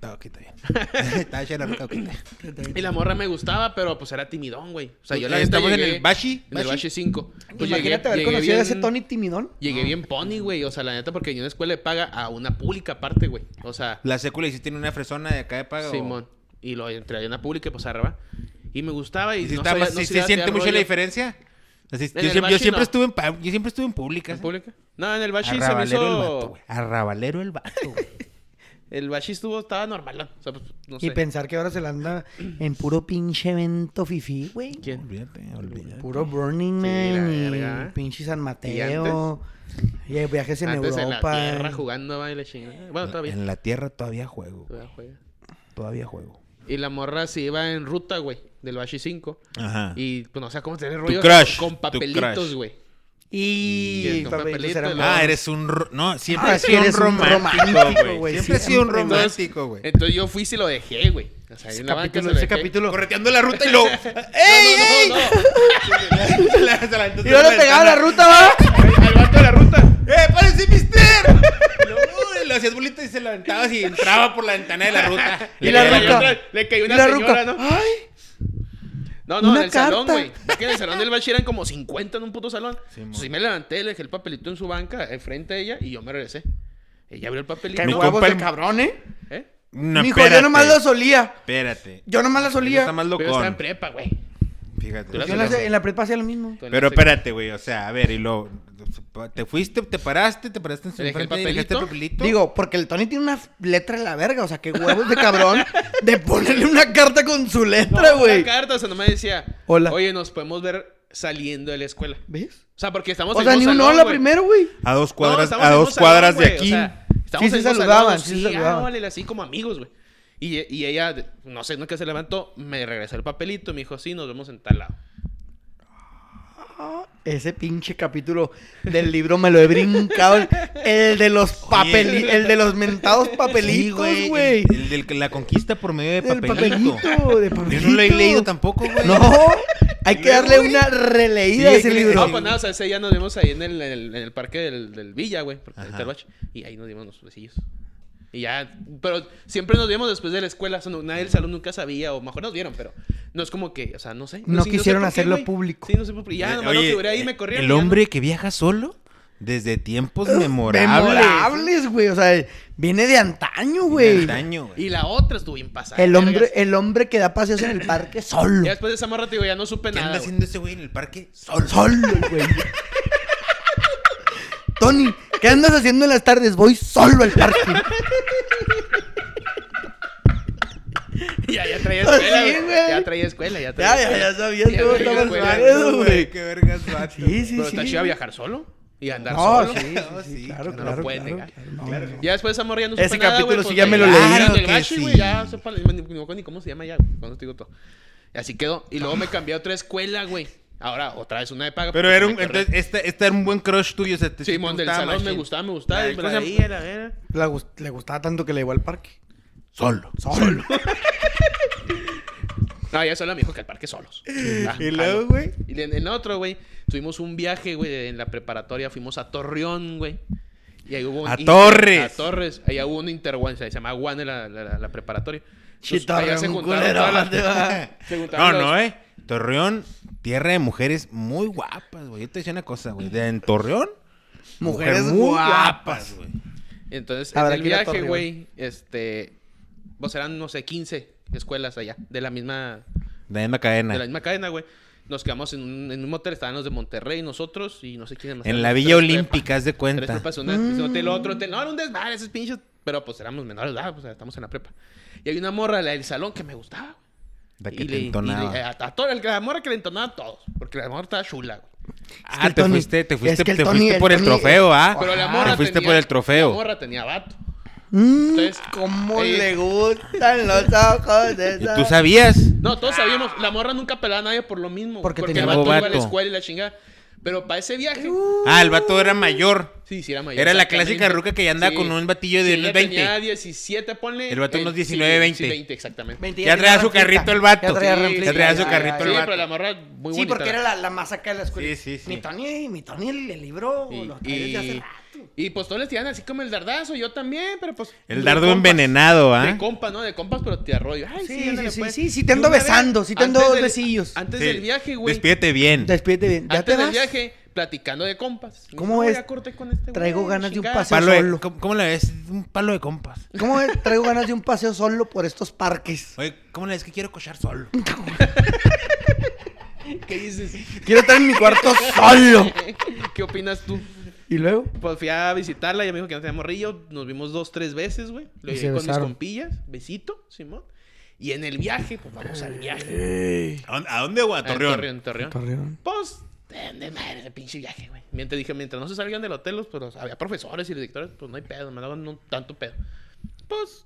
No, ok, está bien. Está hecha la ruta, ok. Y la morra me gustaba, pero pues era timidón, güey. O sea, yo la Eh, neta ¿Estamos en el Bashi? En el ¿Bashi? Bashi 5. Pues Imagínate llegué, haber llegué conocido a ese Tony timidón. Llegué bien pony, güey. O sea, la neta, porque yo en la escuela le paga a una pública aparte, güey. O sea, La secuela hiciste en una fresona de acá de paga. o- Simón. Y lo entré a una pública y pues arriba. Y me gustaba y ¿Y si no está sabía- más- no si sabía se siente mucho la rollo. diferencia? Así- yo, el siempre, yo Bashi siempre no. estuve en pa- yo siempre estuve en públicas. ¿En pública? No, en el Bashi se me Arrabalero el vato, hizo... güey. Arrabalero el vato, güey. El Bashi estuvo, estaba normal. O sea, pues, no Y sé. pensar que ahora se la anda en puro pinche evento fifi, güey. ¿Quién? Olvídate, olvídate. Puro Burning Man y pinche San ¿Y Mateo. Y, viajes en Antes en la Europa. tierra jugando baile chingada. Bueno, todavía. En la tierra todavía juego. Todavía juega. Todavía juego. Y la morra se iba en ruta, güey, del Bashi 5. Ajá. Y, pues, no sé cómo tener rollo crush, con tu papelitos, crush. güey. Y, papelito. Ah, eres un... ro- No, siempre Ah, has sido un eres un romántico, güey. Siempre has sido un romántico, güey. Entonces yo fui y se lo dejé, güey. O sea, Ese en la banca capítulo, se lo ese dejé. capítulo. Correteando la ruta y luego... ¡Ey, aventó Y ahora la pegaba la ruta, ¿va? Al vato de la ruta. ¡Eh, párese, mister! Lo hacías bolita y se la aventabas y entraba por la ventana de la ruta. Y Le la otra- Le, le cayó una la señora, ruca. ¿no? Ay, No, no, Una en el salón, güey. Es que en el salón del Bachi eran como 50 en un puto salón. Sí, Entonces, me levanté, le dejé el papelito en su banca, enfrente de ella, y yo me regresé. Ella abrió el papelito. qué Mi huevos el- cabrón, ¿eh? ¿Eh? No, Mijo, yo nomás lo solía. Espérate. Yo nomás la solía. Está más Pero yo estaba en prepa, güey. Fíjate. Yo en la, en la prepa hacía lo mismo. Pero espérate, güey. O sea, a ver, y luego... ¿Te fuiste, te paraste, te paraste en su frente y dejaste el papelito. papelito? Digo, porque el Tony tiene una letra en la verga. O sea, qué huevos de cabrón de ponerle una carta con su letra, No, güey. una carta, o sea, no me decía, Hola. oye, nos podemos ver saliendo de la escuela. ¿Ves? O sea, porque estamos O en sea, ni un salón, hola primero, güey. A dos cuadras, a dos salón, cuadras de aquí. O sea, estamos Sí, en se saludaban, salón, sí se sí, saludaban. ah, así como amigos, güey. Y, y ella, no sé, nunca se levantó, me regresó el papelito, me dijo, sí, nos vemos en tal lado. Ese pinche capítulo del libro me lo he brincado. El, el de los papeli, el de los mentados papelitos, Sí, güey. El, el de la conquista por medio de El papelito. papelito, de Yo papelito. no lo he leído tampoco, güey. No, hay que darle una releída Sí, a ese que- libro. No, pues nada, o sea, ese día nos vimos ahí en el, en en parque del, del Villa, güey, porque Ajá. está el bache, y ahí nos dimos los besillos. Y ya, pero siempre nos vimos después de la escuela, o sea, no- nadie del salón nunca sabía, o mejor nos vieron, pero no es como que, o sea, no sé. No quisieron qué, hacerlo público. Sí, no sé por qué. Ya, Eh, nomás lo ahí me corrieron. El ya no- hombre que viaja solo desde tiempos memorables. Memorables, güey. O sea, viene de antaño, De güey. antaño, güey. Y la otra estuvo bien pasada. El hombre, vergas. el hombre que da paseos en el parque solo. Ya después de esa morra, te digo, ya no supe ¿Qué nada. anda güey. haciendo ese güey en el parque? Solo, solo, güey. Tony, ¿qué andas haciendo en las tardes? Voy solo al parque. Ya, ya traía escuela, sí, güey. Ya traía escuela, ya Ya, traía ya, escuela. ya sabías Ya cómo traía estaba escuela. el pedo, güey. Qué vergas, vato. Sí, sí, Pero sí. está chido viajar solo y andar No, solo. sí, sí, No, sí, sí, claro, no lo claro, pueden claro, negar. claro, no, no. Ya después de esa morra ya no supe Ese nada, capítulo güey, sí pues, ya me lo leí. Ah, Claro del que bache, sí. güey, ya sepa, ni, ni, ni me acuerdo ni cómo se llama ya, cuando te digo todo. Y así quedó. Y luego me cambié a otra escuela, güey. Ahora, otra vez una de paga. Pero era un, entonces, este, este era un buen crush tuyo. Te, sí Simón, del salón me machín. gustaba, me gustaba. Me ¿cómo la se- veía, la. Le, gust- le gustaba tanto que le llevó al parque. Solo. Solo. No, ya solo me dijo que al parque solos. Ah, Y luego, güey. Y en, en otro, güey, tuvimos un viaje, güey, en la preparatoria. Fuimos a Torreón, güey. Y ahí hubo un ¡A inter- Torres! A Torres. Ahí hubo un interguan, se llama Guane la, la, la preparatoria. Entonces, allá se juntaron todas las- se juntaron No, los- no, eh. Torreón, tierra de mujeres muy guapas, güey. Yo te decía una cosa, güey. De en Torreón, Mujeres mujer muy guapas. güey. Entonces, en el viaje, güey, este... Pues eran, no sé, 15 escuelas allá. De la misma... De la misma cadena. De la misma cadena, güey. Nos quedamos en un, en un hotel. Estaban los de Monterrey, nosotros y no sé quiénes más. En la Villa Olímpica, haz de cuenta. Tres prepas, un hotel, otro hotel. No, era un desmadre, esos pinches. Pero pues éramos menores, ¿verdad? Pues estamos en la prepa. Y hay una morra, la del salón, que me gustaba. La que Y te le- y entonaba. le- a, a todo, el- la morra que le entonaba a todos. Porque la morra estaba chula, güey. Ah, el te Tony- fuiste, te es fuiste, que el te Tony- fuiste el por el Tony- trofeo, ¿ah? Pero la morra Te fuiste tenía- por el trofeo. La morra tenía vato. Mm, Entonces, ¿Cómo eh, le gustan los ojos de ¿Y esa? tú sabías? No, todos sabíamos. La morra nunca pelaba a nadie por lo mismo. Porque Porque, tenía el vato iba a la escuela y la chingada. Pero para ese viaje... Ah, el vato era mayor. Sí, sí, era mayor. Era la clásica ruca que ya andaba con un batillo de Sí, unos ella 20. tenía 17, ponle. El vato eh, unos sí, 19, 20. Sí, 20, exactamente. Veinte, Ya traía su ranflita. carrito el vato. Ya traía Sí, ranflita, ya traía su carrito el Sí, vato. pero la morra muy Sí, bonita. porque era la, la más acá de la escuela. Sí, sí, sí. Mi Tony, mi Tony, el, el libro Y, hace y, rato. y, pues todos les tiran así como el dardazo, yo también, pero pues. El dardo compas. envenenado, ¿ah? De compas, ¿no? De compas, pero te arroyo. Ay, sí, Sí, sí, sí, pues. sí, sí, te ando besando, sí te ando antes dos del- besillos. Antes del viaje, güey. Despídete bien. Despídete bien. ¿Ya Antes te del vas? viaje, platicando de compas. ¿Cómo es? "No, ya corté con este güey, Traigo ganas de un chingada". paseo. Palo de- solo. ¿cómo, cómo le ves? Un palo de compas. ¿Cómo es? Traigo ganas de un paseo solo por estos parques. Oye, ¿cómo le ves que quiero cochar solo? ¿Qué dices? Quiero estar en mi cuarto solo. ¿Qué opinas tú? ¿Y luego? Pues fui a visitarla, ella me dijo que no tenía morrillo. Nos vimos dos, tres veces, güey. Lo se con mis compillas, besito, Simón. Y en el viaje, pues vamos al viaje. ¿A dónde, a dónde güey? A Torreón. Torreón, Torreón. Torreón. Pues, de, madre ese pinche viaje, güey. Mientras dije, mientras no se salgan del hotel, pues había profesores y directores, pues no hay pedo, me daban tanto pedo. Pues,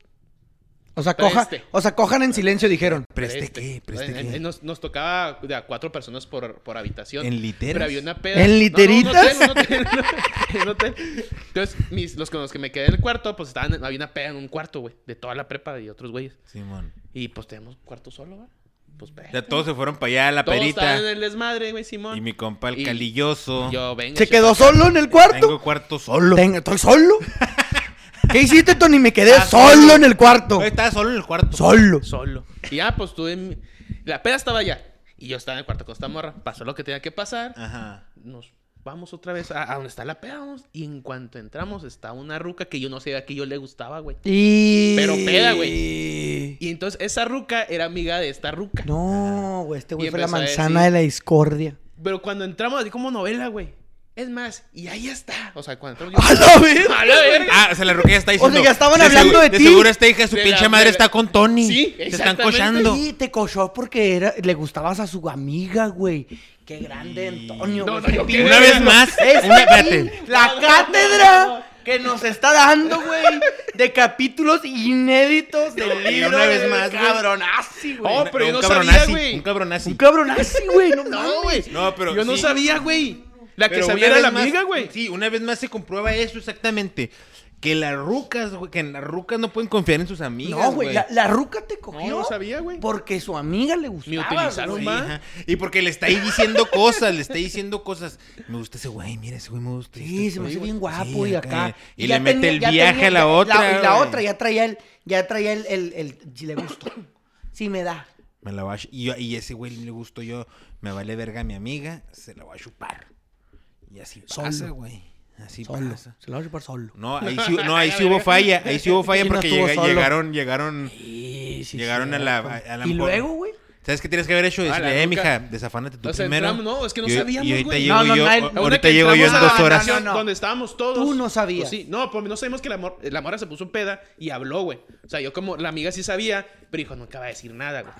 O sea, coja, o sea, cojan en silencio, dijeron. ¿Preste este, qué? ¿Preste qué? Nos, nos tocaba de a cuatro personas por, por habitación. ¿En literas? Pero había una peda. ¿En No, no, un literitas? hotel, un hotel, un hotel. Entonces, mis, los con los que me quedé en el cuarto, pues estaban, había una peda en un cuarto, güey. De toda la prepa y otros güeyes. Simón. Y pues tenemos cuarto solo, güey. Pues todos se fueron para allá a la Todos estaban perita. en el desmadre, güey, Simón. Y mi compa el Y- calilloso. Yo, venga. ¿Se quedó solo en el cuarto? Tengo cuarto solo. Tengo- ¿Estoy solo? ¿Qué hiciste, Tony? Me quedé Ah, solo solo. en el cuarto. Estaba solo en el cuarto. Solo. Solo. Y ya, pues tuve. mi- La peda estaba allá. Y yo estaba en el cuarto con esta morra. Pasó lo que tenía que pasar. Ajá. Nos vamos otra vez a, a donde está la peda. vamos. Y en cuanto entramos, está una ruca que yo no sabía que yo le gustaba, güey. Y... Pero peda, güey. Y entonces esa ruca era amiga de esta ruca. No, güey, este güey fue la manzana decir- de la discordia. Pero cuando entramos, así como novela, güey. Es más, y ahí está. O sea, cuando entramos ¡A la verga! ¡A la verga! Ah, o sea, la ya está diciendo. ya estaban hablando de ti. seguro esta hija, su De pinche la- madre de la- está con Tony. Sí, Se están cochando. Sí, te cochó porque era, le gustabas a su amiga, güey. Qué grande, Antonio. No, güey. no, yo Qué qué Una vez más. Una- espérate. la cátedra que nos está dando, güey, de capítulos inéditos del Y libro. una vez más, güey. Cabronazi, güey. Oh, pero yo un no sabía, güey. Un cabronazi. Un cabronazi, güey, no güey. No, pero Yo no sabía, güey. La que sabía era la más- amiga, güey. Sí, una vez más se comprueba eso exactamente. Que las rucas, güey, que las rucas no pueden confiar en sus amigas, No, güey, la, la ruca te cogió. No, no sabía, güey. Porque su amiga le gustaba. Me utilizaron. Sí, ajá. Y porque le está ahí diciendo cosas, le está diciendo cosas. Me gusta ese güey, mira ese güey me gusta. Sí, este se me hace bien guapo Sí, y acá. Y, le mete tenía- el viaje a la otra. La, y la otra ya traía el, ya traía el, el, el- si le gustó. Sí me da. Me la va a y, yo- y ese güey le gustó yo. Me vale verga a mi amiga, se la va a chupar. Y así pasa, Solo. güey. Así Solo. pasa. Se la va a chupar solo. No, ahí sí, no, ahí sí hubo falla. Ahí sí hubo falla porque llega- solo. llegaron, llegaron. Sí, sí, Llegaron a la- a la Y luego, güey. ¿Sabes qué tienes que haber hecho? Ah, Decirle, eh, mija, desafánate tú O sea, primero. entramos- no, es que no sabíamos, Y ahorita güey. llego No, no, yo, no, ahorita llego yo en a dos la horas. habitación No, no. Donde estábamos todos. Tú no sabías. Pues sí, no, pues no sabemos que la, mor- la morra se puso un peda y habló, güey. O sea, yo como la amiga sí sabía, pero dijo, no acaba de decir nada, güey.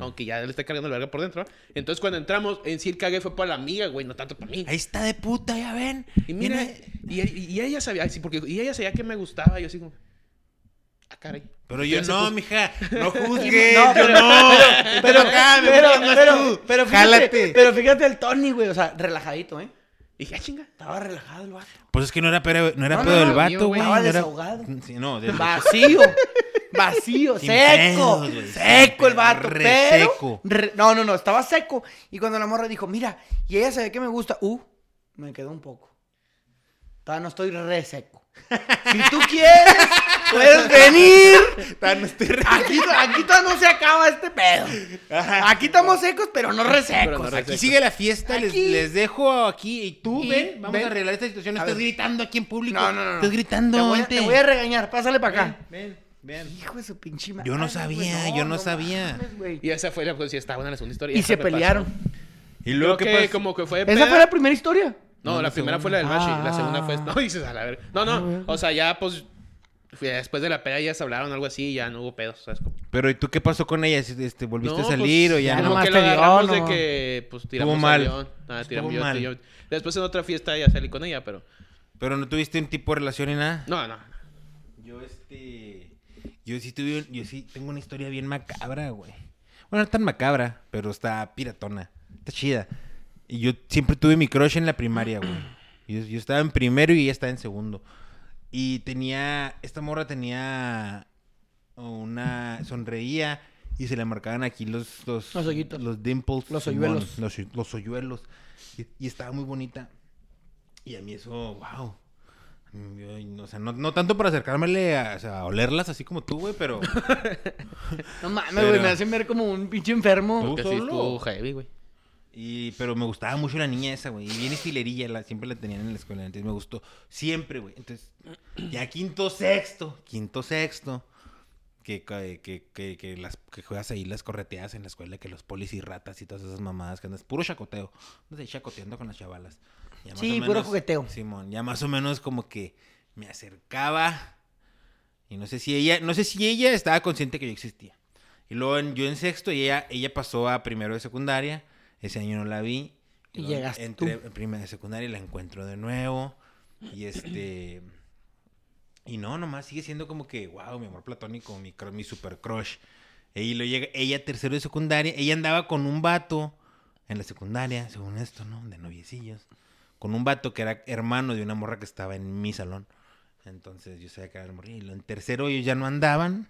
Aunque ya le está cargando la verga por dentro. Entonces, cuando entramos, en sí el cague fue para la amiga, güey, no tanto para mí. Ahí está de puta, ya ven. Y mira, y, y- y ella sabía, sí, porque y ella sabía que me gustaba. Y yo así como, ah, caray. Pero yo no, puso- mija. No juzgues. No, yo pero- no. Pero, pero, pero, tú. pero fíjate, Jálate. pero fíjate el Tony, güey. O sea, relajadito, ¿eh? Y dije, ah, chinga. Estaba relajado el vato. Pues es que no era pedo, no era No, pedo no, no, vato, güey. Estaba era- desahogado. Sí, no, del- Vacío. Vacío, Sin seco. seco el vato. Re pero, seco. re- no, no, no, estaba seco. Y cuando la morra dijo, mira, y ella sabe que me gusta, uh, me quedó un poco. Todavía no estoy re seco. Si tú quieres, puedes venir. No estoy re- Aquí, aquí todavía no se acaba este pedo. Aquí estamos secos, pero no re Pero secos. no re Aquí sigue la fiesta, les, Aquí. les dejo aquí y tú Y ven, vamos ven. a arreglar esta situación. No A estás ver. gritando aquí en público. No, no, no, no. Estás gritando, Te voy, a, vente. te voy a regañar, pásale para acá. Ven, ven. Hijo de su pinche madre. Yo no güey, sabía, yo no sabía. mames, güey. Y esa fue la pues, sí, estaba buena la segunda historia. Y esa se me pasó. pelearon. Y luego qué que pasó? como que fue ¿Esa peda. fue la primera historia? No, No, la la primera segunda. fue la del Mashi. Ah. La segunda fue. No, dices a la verga. No, no. O sea, ya pues. Después de la peda ya se hablaron algo así y ya no hubo pedos. ¿sabes? Pero ¿y tú qué pasó con ella? Este, ¿Volviste No, a salir pues, o ya, ya no? Como que la agarramos de que pues tiramos Estuvo mal. avión. Ah, Estuvo tiramos yo- mal. yo- Después en otra fiesta ya salí con ella, pero. Pero no tuviste un tipo de relación ni nada. No, no. Yo este yo sí tuve yo sí tengo una historia bien macabra, güey. Bueno, no tan macabra, pero está piratona. Está chida. Y yo siempre tuve mi crush en la primaria, güey. Yo, yo estaba en primero y ella estaba en segundo. Y tenía esta morra tenía una sonreía y se le marcaban aquí los los Los hoyitos. los dimples, Los hoyuelos. los, los hoyuelos. Y, y estaba muy bonita. Y a mí eso, wow. Yo, o sea, no, no tanto para acercármele a, o sea, a olerlas así como tú, güey, pero... No mames, güey, me hacen ver como un pinche enfermo. ¿Tú sí solo? estuvo heavy, güey. Y, pero me gustaba mucho la niña esa, güey. Y bien estilerilla, la, siempre la tenían en la escuela. Entonces me gustó. Siempre, güey. Entonces, ya quinto, sexto. Quinto, sexto. Que, que, que, que, las, que juegas ahí las correteadas en la escuela, que los polis y ratas y todas esas mamadas que andas. Puro chacoteo. Andas ahí chacoteando con las chavalas. Ya más Sí, o puro jugueteo. Simón, ya más o menos como que me acercaba. Y no sé si ella, no sé si ella estaba consciente que yo existía. Y luego en- yo en sexto y ella, ella pasó a primero de secundaria. Ese año no la vi. Y llegaste entré tú. en primero de secundaria y la encuentro de nuevo. Y este. Y no, nomás sigue siendo como que, wow, mi amor platónico, mi, mi super crush. Y lo llega, ella tercero de secundaria, ella andaba con un vato en la secundaria, según esto, ¿no? De noviecillos. Con un vato que era hermano de una morra que estaba en mi salón. Entonces yo sabía que era el morrillo. Y en tercero ellos ya no andaban.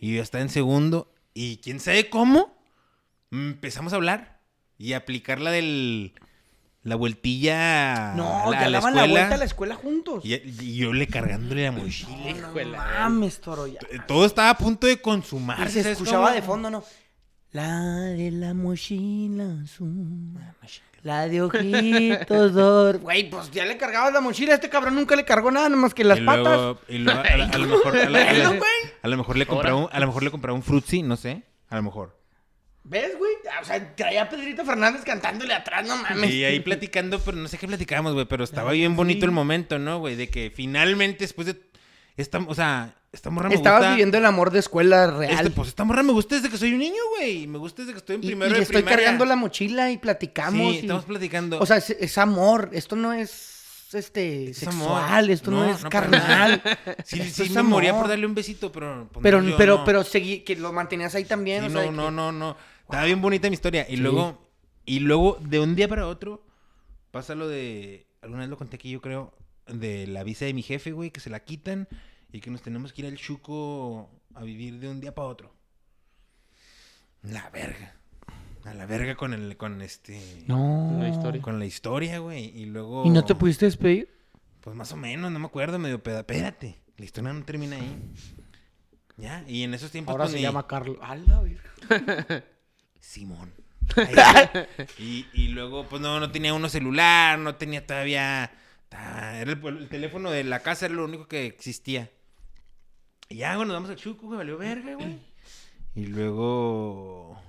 Y yo estaba en segundo. Y quién sabe cómo. Empezamos a hablar. Y aplicar la del. La vueltilla. No, a la, ya a la daban la vuelta a la escuela juntos. Y, y yo le cargándole la mochila. No mames, toro, ya. Todo estaba a punto de Y consumarse. se ¿sabes escuchaba de fondo, ¿no? La de la mochila azul. La de ojitos dor. Güey, pues ya le cargabas la mochila. Este cabrón nunca le cargó nada, nomás que las y patas. y luego lo mejor, a lo mejor le compraba un, a lo mejor le compraba un frutzi, no sé. A lo mejor. ¿Ves, güey? O sea, traía a Pedrito Fernández cantándole atrás, no mames. Y ahí platicando, pero no sé qué platicábamos, güey, pero estaba bien bonito el momento, ¿no, güey? De que finalmente después de esta, o sea, esta morra me Estabas gusta. viviendo el amor de escuela real. Este, pues esta morra me gusta desde que soy un niño, güey. Me gusta desde que estoy en y, primero y de le estoy primaria. cargando la mochila y platicamos. Sí, y- estamos platicando. O sea, es, es amor. Esto no es este Es sexual, amor. esto no, No, es no, carnal. sí, Esto sí es me moría por darle un besito, pero... pues, Pero, no, pero, pero seguí, que lo mantenías ahí también. Sí, o sea, no, que- no, no, no. Estaba bien bonita mi historia. Y luego, y luego, de un día para otro, pasa lo de. Alguna vez lo conté aquí, yo creo. De la visa de mi jefe, güey, que se la quitan. Y que nos tenemos que ir al Chuco a vivir de un día para otro. La verga. A la verga con el, con este. No. La historia. Con la historia, güey. Y luego. ¿Y no te pudiste despedir? Pues más o menos, no me acuerdo, medio peda. Espérate. La historia no termina ahí. Ya, y en esos tiempos. Ahora pues, se ni- llama Carlos. A la verga. Simón. Y, y luego, pues no, no tenía uno celular, no tenía todavía. Era el, el teléfono de la casa, era lo único que existía. Y ya, bueno, nos vamos al Chuco, güey, valió verga, güey. Y luego.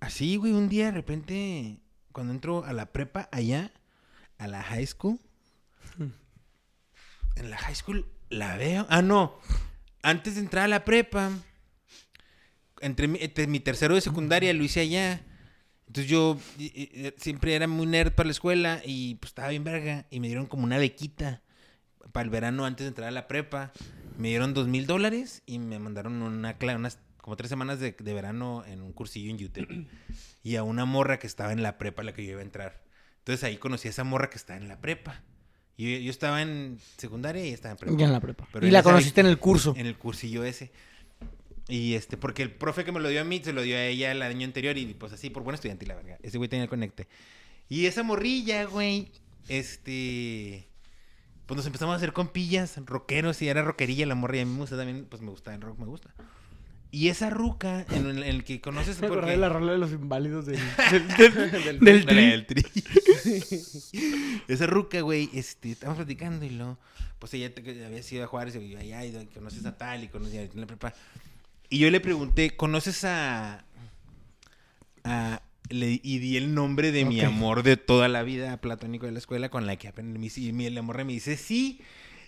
Así, güey, un día de repente, cuando entro a la prepa allá, a la high school. En la high school la veo. Ah, no. Antes de entrar a la prepa, entre mi, entre mi tercero de secundaria lo hice allá. Entonces yo y- y- y siempre era muy nerd para la escuela y pues estaba bien verga. Y me dieron como una bequita para el verano antes de entrar a la prepa. Me dieron dos mil dólares y me mandaron una, unas como tres semanas de, de verano en un cursillo en UTEP. y a una morra que estaba en la prepa a la que yo iba a entrar. Entonces ahí conocí a esa morra que estaba en la prepa. Yo, yo estaba en secundaria y estaba en prepa. Ya en la prepa. Pero y la conociste en el curso. En el cursillo ese. Y este, porque el profe que me lo dio a mí, se lo dio a ella el año anterior y pues así, por buen estudiante, la verga. Ese güey tenía el conecte. Y esa morrilla, güey, este... Pues nos empezamos a hacer compillas, rockeros, y era rockerilla la morrilla. A mí me gusta también, pues me gusta, el rock me gusta. Y esa ruca, en el, en el que conoces... Me porque- de la rola de los inválidos del, del, del, del tri. tri. Esa ruca, güey, este, estábamos platicando y luego, pues ella había sido a Juárez y yo, allá, y conoces a tal y conoces a en la prepa. Y yo le pregunté, ¿conoces a... a le- y di el nombre de mi amor de toda la vida platónico de la escuela con la que aprendí. Y mi, la morra me dice, sí.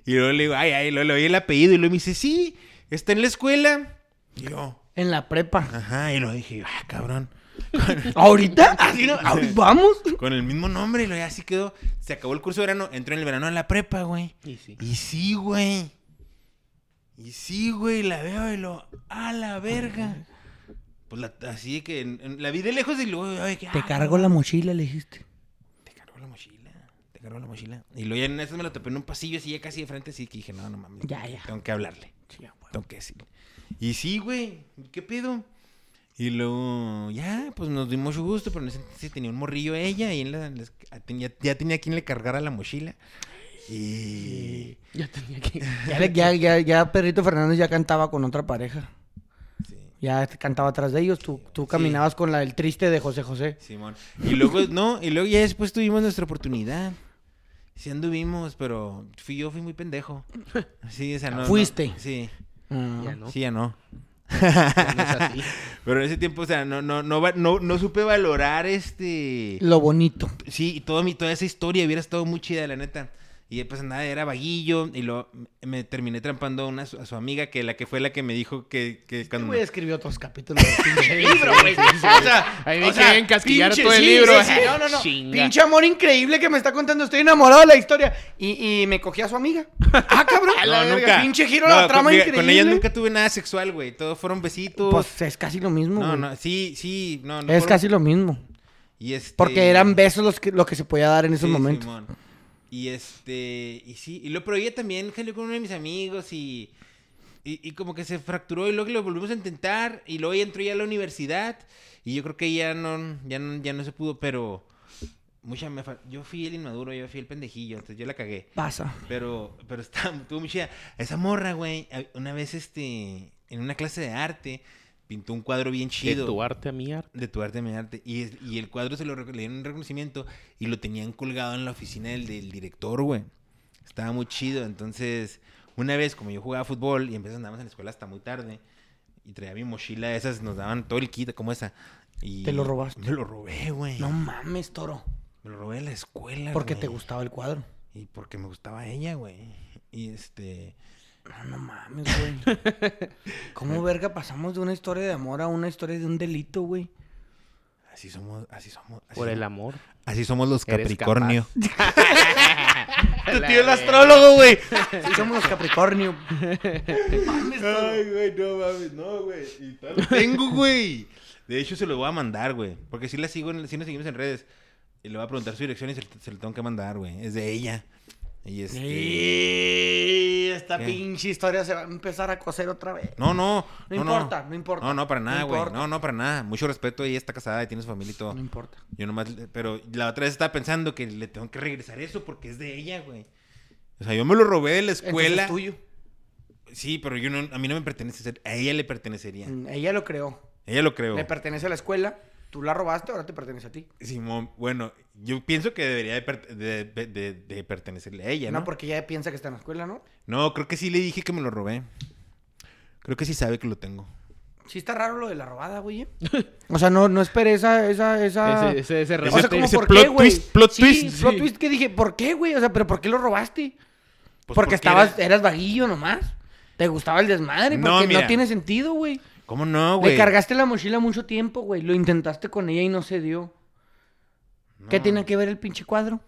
Y luego le digo, ay, ay, luego le oí el apellido y luego me dice, sí, está en la escuela. Y yo, En la prepa. ajá, y lo dije, ah, cabrón. ¿Ahorita? Así no. ahorita ¿Vamos? Con el mismo nombre, y luego así quedó. Se acabó el curso de verano, entró en el verano a la prepa, güey. Y sí. Y sí, güey. Y sí, güey, la veo y lo. ¡A la verga! Pues la- así que en- en- la vi de lejos y luego. ay, que, Te ah, cargo la mochila, le dijiste. Te cargo la mochila. Te cargo la mochila. Y luego ya en eso me lo topé en un pasillo así, ya casi de frente, así que dije, no, no mames. Ya, ya. Tengo que hablarle. Sí. Tengo que decirle. Y sí, güey. ¿Qué pedo? Y luego, ya, pues nos dimos mucho gusto, pero en ese entonces tenía un morrillo ella y en la- tenía, ya tenía quien le cargara la mochila. Y. Ya tenía que. Ya, ya, ya, ya Pedrito Fernández ya cantaba con otra pareja. Sí, Ya cantaba atrás de ellos. Tú, tú caminabas con la del triste de José José. Simón. Y luego, no, y luego ya después tuvimos nuestra oportunidad. Sí anduvimos, pero fui yo fui muy pendejo. Sí, o sea, no. no- Fuiste. sí. Ah. Ya no. Sí, ya no. Ya no es así. Pero en ese tiempo, o sea, no, no, no, no, no supe valorar este. Lo bonito. Sí, y todo mi, toda esa historia hubiera estado muy chida, la neta. Y pues nada, era vaguillo. Y lo me terminé trampando a, una, a su amiga, que la que fue la que me dijo que, que cuando. güey escribió otros capítulos del libro, güey. sí, sí. O sea, Ahí me quieren encasquillar pinche- todo el libro. sí, no, no, no. Chinga. Pinche amor increíble que me está contando. Estoy enamorado de la historia. Y, y me cogí a su amiga. Ah, cabrón. No, la verga, nunca. Pinche giro No, la trama con, increíble. Con ella nunca tuve nada sexual, güey. Todos fueron besitos. Pues es casi lo mismo, no, güey. no, sí, sí, no, no es fueron- casi lo mismo. Y este... Porque eran besos los que, lo que se podía dar en esos Sí, momentos. Simón. Y este, y sí, y lo, ella también salió con uno de mis amigos y, y, y como que se fracturó y luego lo volvimos a intentar y luego ella entró ya a la universidad y yo creo que ya no, ya no, ya no se pudo, pero mucha me yo fui el inmaduro, yo fui el pendejillo, entonces yo la cagué. Pasa. Pero, pero está, estuvo muy chida. Esa morra, güey, una vez este, en una clase de arte, pintó un cuadro bien De chido. tu arte a mi arte. De tu arte, mi arte. Y, es- y el cuadro se lo le dieron un reconocimiento y lo tenían colgado en la oficina del, del director, güey. Estaba muy chido. Entonces, una vez, como yo jugaba fútbol y empezamos andábamos en la escuela hasta muy tarde, Y traía mi mochila de esas, nos daban todo el kit como esa. Y ¿Te lo robaste? Me lo robé, güey. No mames, toro. Me lo robé de la escuela, Porque te güey. gustaba el cuadro. Y porque me gustaba ella, güey. Y este... No, no mames, güey. ¿Cómo verga pasamos de una historia de amor a una historia de un delito, güey? Así somos, así somos. Así Por el amor. Así somos los Eres Capricornio. Tu tío el astrólogo, güey. Sí, somos los Capricornio. Mames. Ay, güey, no mames, no, güey. Y tal lo tengo, güey. De hecho, se lo voy a mandar, güey. Porque sí la sigo, en, sí nos seguimos en redes. Y le voy a preguntar su dirección y se, se lo tengo que mandar, güey. Es de ella. Y este... Esta ¿Qué? pinche historia se va a empezar a coser otra vez. No, no. No importa, no importa. No, no, para nada, güey. No, no, para nada. Mucho respeto. Ella está casada y tiene su familia y todo. No importa. Yo nomás, pero la otra vez estaba pensando que le tengo que regresar eso porque es de ella, güey. O sea, yo me lo robé de la Entonces escuela. es tuyo. Sí, pero yo no, a mí no me pertenece, a ella le pertenecería. Mm, Ella lo creó. Ella lo creo. Le pertenece a la escuela. Tú la robaste, ahora te pertenece a ti. Simón, bueno, yo pienso que debería de, per- de- de- de- de pertenecerle a ella, No, ¿no? porque ella piensa que está en la escuela, ¿no? No, creo que sí le dije que me lo robé. Creo que sí sabe que lo tengo. Sí está raro lo de la robada, güey. ¿eh? O sea, no, no esperé esa, esa, esa... Ese, ese, ese o sea, como ese por plot qué, güey. twist, plot Sí, twist, plot twist que dije, ¿por qué, güey? O sea, pero ¿por qué lo robaste? Pues porque estabas, era- eras vaguillo nomás. Te gustaba el desmadre, No, porque no, mira. tiene sentido, güey. ¿Cómo no, güey? Le cargaste la mochila mucho tiempo, güey. Lo intentaste con ella y no se dio. ¿Qué tiene que ver el pinche cuadro?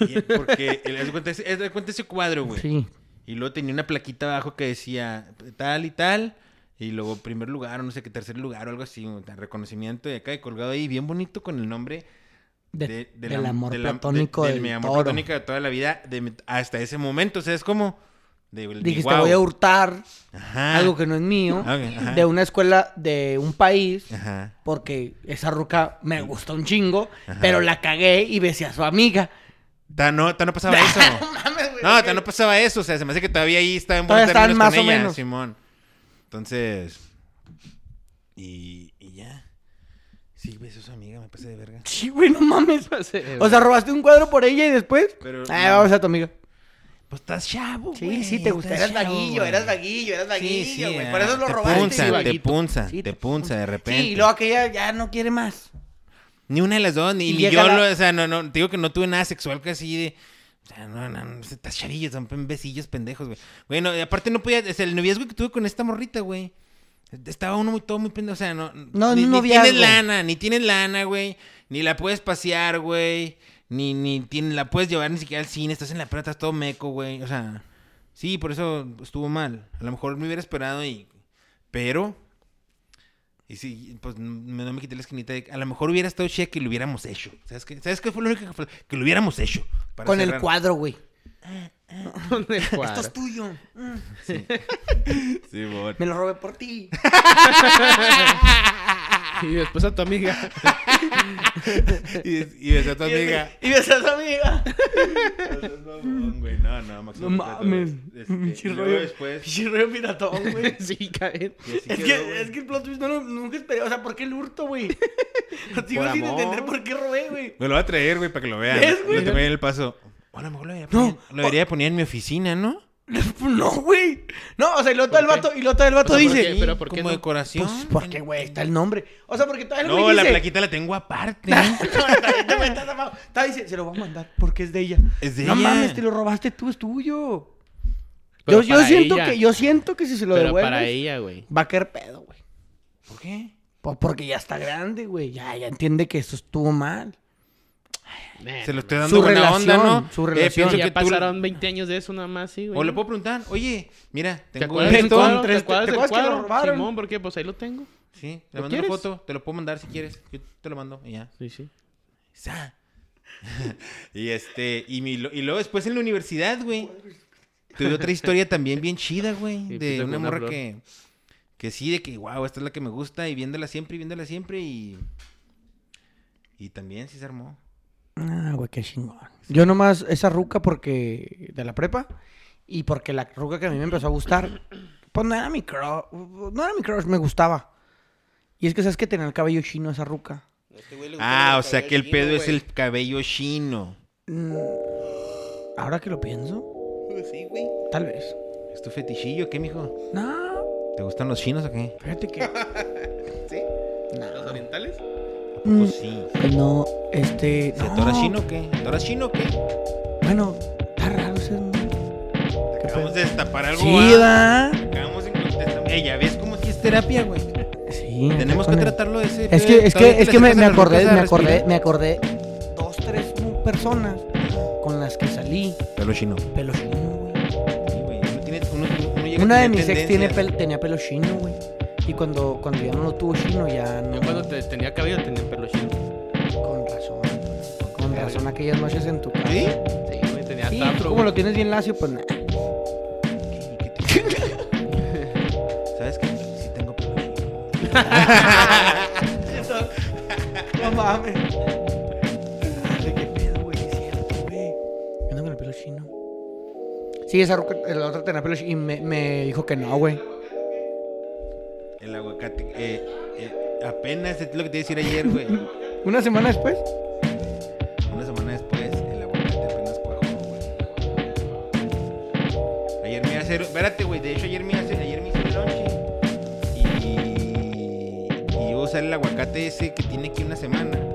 Y- Porque, el- haz de cuenta, ese- haz de cuenta ese cuadro, güey. Sí. Y luego tenía una plaquita abajo que decía tal y tal. Y luego primer lugar, o no sé qué, tercer lugar o algo así. un reconocimiento de acá y colgado ahí, bien bonito con el nombre De- de- del del am- amor platónico de- del mi amor toro. platónico de toda la vida de mi- hasta ese momento. O sea, es como... De, de Dijiste, voy a hurtar Ajá. algo que no es mío de una escuela de un país Ajá. porque esa ruca me gustó un chingo, Ajá. pero la cagué y besé a su amiga. Ta no, ta no pasaba eso. mames, güey. No, ta no pasaba eso. O sea, se me hace que todavía ahí estaba en buenos términos más con o ella, menos. Simón. Entonces... Y, y ya. Sí, besó a su amiga, me pasé de verga. Sí, güey, no mames. O sea, robaste un cuadro por ella y después. Pero- Ah, vamos a tu amiga. Pues estás chavo, Sí, güey, sí, te gusta. Eras chavo, vaguillo, eras vaguillo, eras vaguillo, Sí, sí, güey. Por eso lo te robaste. Punza, te punza, Sí, te punza de repente. Sí, y luego aquella ya no quiere más. Ni una de las dos, ni, yo, la- lo- o sea, no, no, te digo que no tuve nada sexual casi de... O sea, no, no, no, estás chavillo, son besillos pendejos, güey. No, y aparte no podía, sea, el noviazgo que tuve con esta morrita, güey. Estaba uno muy, todo muy pendejo, o sea, no... No, ni, un ni tienes lana, ni tienes lana, güey. Ni la puedes pasear, güey. Ni, ni tiene- la puedes llevar ni siquiera al cine, estás en la plata, estás todo meco, güey. O sea, sí, por eso estuvo mal. A lo mejor me hubiera esperado y... Pero... Y sí, pues me, no me quité la esquinita de... A lo mejor hubiera estado chida que lo hubiéramos hecho. ¿Sabes qué? ¿Sabes qué fue lo único que fue? Que lo hubiéramos hecho. Con el cuadro, güey. Esto es tuyo. Sí, bon. Me lo robé por ti. Y después a tu amiga. Y, y besó a tu amiga. Y besé a su amiga. No, güey, no, no, Máximo No mames. este, y luego después... Pinche rollo piratón, güey. sí, así Es quedó, que, es que el plot twist no lo, nunca esperé. O sea, ¿por qué el hurto, güey? Sigo sin amor. entender por qué robé, güey. Me lo voy a traer, güey, para que lo vean. ¿Ves, güey? Lo ahí en el paso. O a lo mejor lo debería No. poner, lo debería poner en mi oficina, ¿no? No, güey. No, o sea, y luego todo el vato, y luego todo el vato O sea, ¿por dice. qué? ¿Pero por qué Como no? decoración. Pues porque, güey, está el nombre. O sea, porque todavía el No, güey la dice. plaquita la tengo aparte. Está. Está dice, se lo voy a mandar porque es de ella. Es de no ella. mames, te lo robaste tú, es tuyo. Pero Yo, yo siento ella. que, yo siento que si se lo Pero devuelves, para ella, güey. va a caer pedo, güey. ¿Por qué? Pues porque ya está grande, güey. Ya, ya entiende que esto estuvo mal. Se lo estoy dando Su buena onda, relación, ¿no? su Eh, relación. pienso Ya que tú- pasaron 20 años de eso nada más, sí, güey. O le puedo preguntar, oye, mira, ¿Te tengo acuerdas del esto. cuadro? ¿Te tres- acuerdas ¿te acuerdas que lo robaron? Simón, ¿por qué? Pues ahí lo tengo. Sí, ¿Lo le mando una foto, te lo puedo mandar si quieres. Yo te lo mando y ya. Sí, sí. Sa. y este, y, mi, y luego después en la universidad, güey. Tuve otra historia también bien chida, güey. Sí, de una una morra flor. que, que sí, de que, wow, esta es la que me gusta y viéndola siempre y viéndola siempre y... Y también sí se armó. Ah, güey, qué chingón. Yo nomás esa ruca porque de la prepa y porque la ruca que a mí me empezó a gustar, pues no era mi crush, no era mi crush, me gustaba. Y es que sabes que tenía el cabello chino esa ruca. Ah, o sea que el pedo es el cabello chino. Mm, Ahora que lo pienso, Sí, güey. tal vez. ¿Es tu fetichillo qué, mijo? No, ¿Te gustan los chinos o qué? Fíjate que. ¿Sí? nah, ¿Los orientales? Mm, Pues sí. no, este. ¿Se no. tora chino o qué? ¿Tora chino o qué? Bueno, está raro ese. Acabamos de destapar algo. Sí, ¿va? Acabamos de contestar. Eh, ya ves cómo aquí es terapia, güey. Sí. Tenemos que el- tratarlo de ese. Es que, es Todavía que, es que me, me acordé, me acordé, me acordé. Dos, tres personas con las que salí. Pelo chino. Pelo chino, güey. Sí, güey. Uno tiene- uno- uno llega Una de mis ex tiene pel- tenía pelo chino, güey. Y cuando, cuando ya no lo tuvo chino, ya no. Yo cuando te- tenía cabello tenía pelo chino. Con razón. Con razón aquellas noches en tu casa. ¿Sí? Sí, güey, tenía Sí, tafro, como güey. lo tienes bien lacio, pues nada. ¿Qué- qué te- ¿Sabes qué? Sí tengo pelo chino. No mames. ¿De qué pedo, güey? Es cierto, güey. Yo ando con el pelo chino. Sí, esa ruca, la otra tenía pelo chino y me, me dijo que no, güey. Eh, eh, apenas, es lo que te iba a decir ayer, güey. Una semana después. Una semana después, el aguacate apenas cuajó, güey. Ayer me iba a hacer. Espérate, güey. De hecho, ayer me hacer. Ayer me hice el lonche. Y. Y iba a usar el aguacate ese que tiene aquí una semana.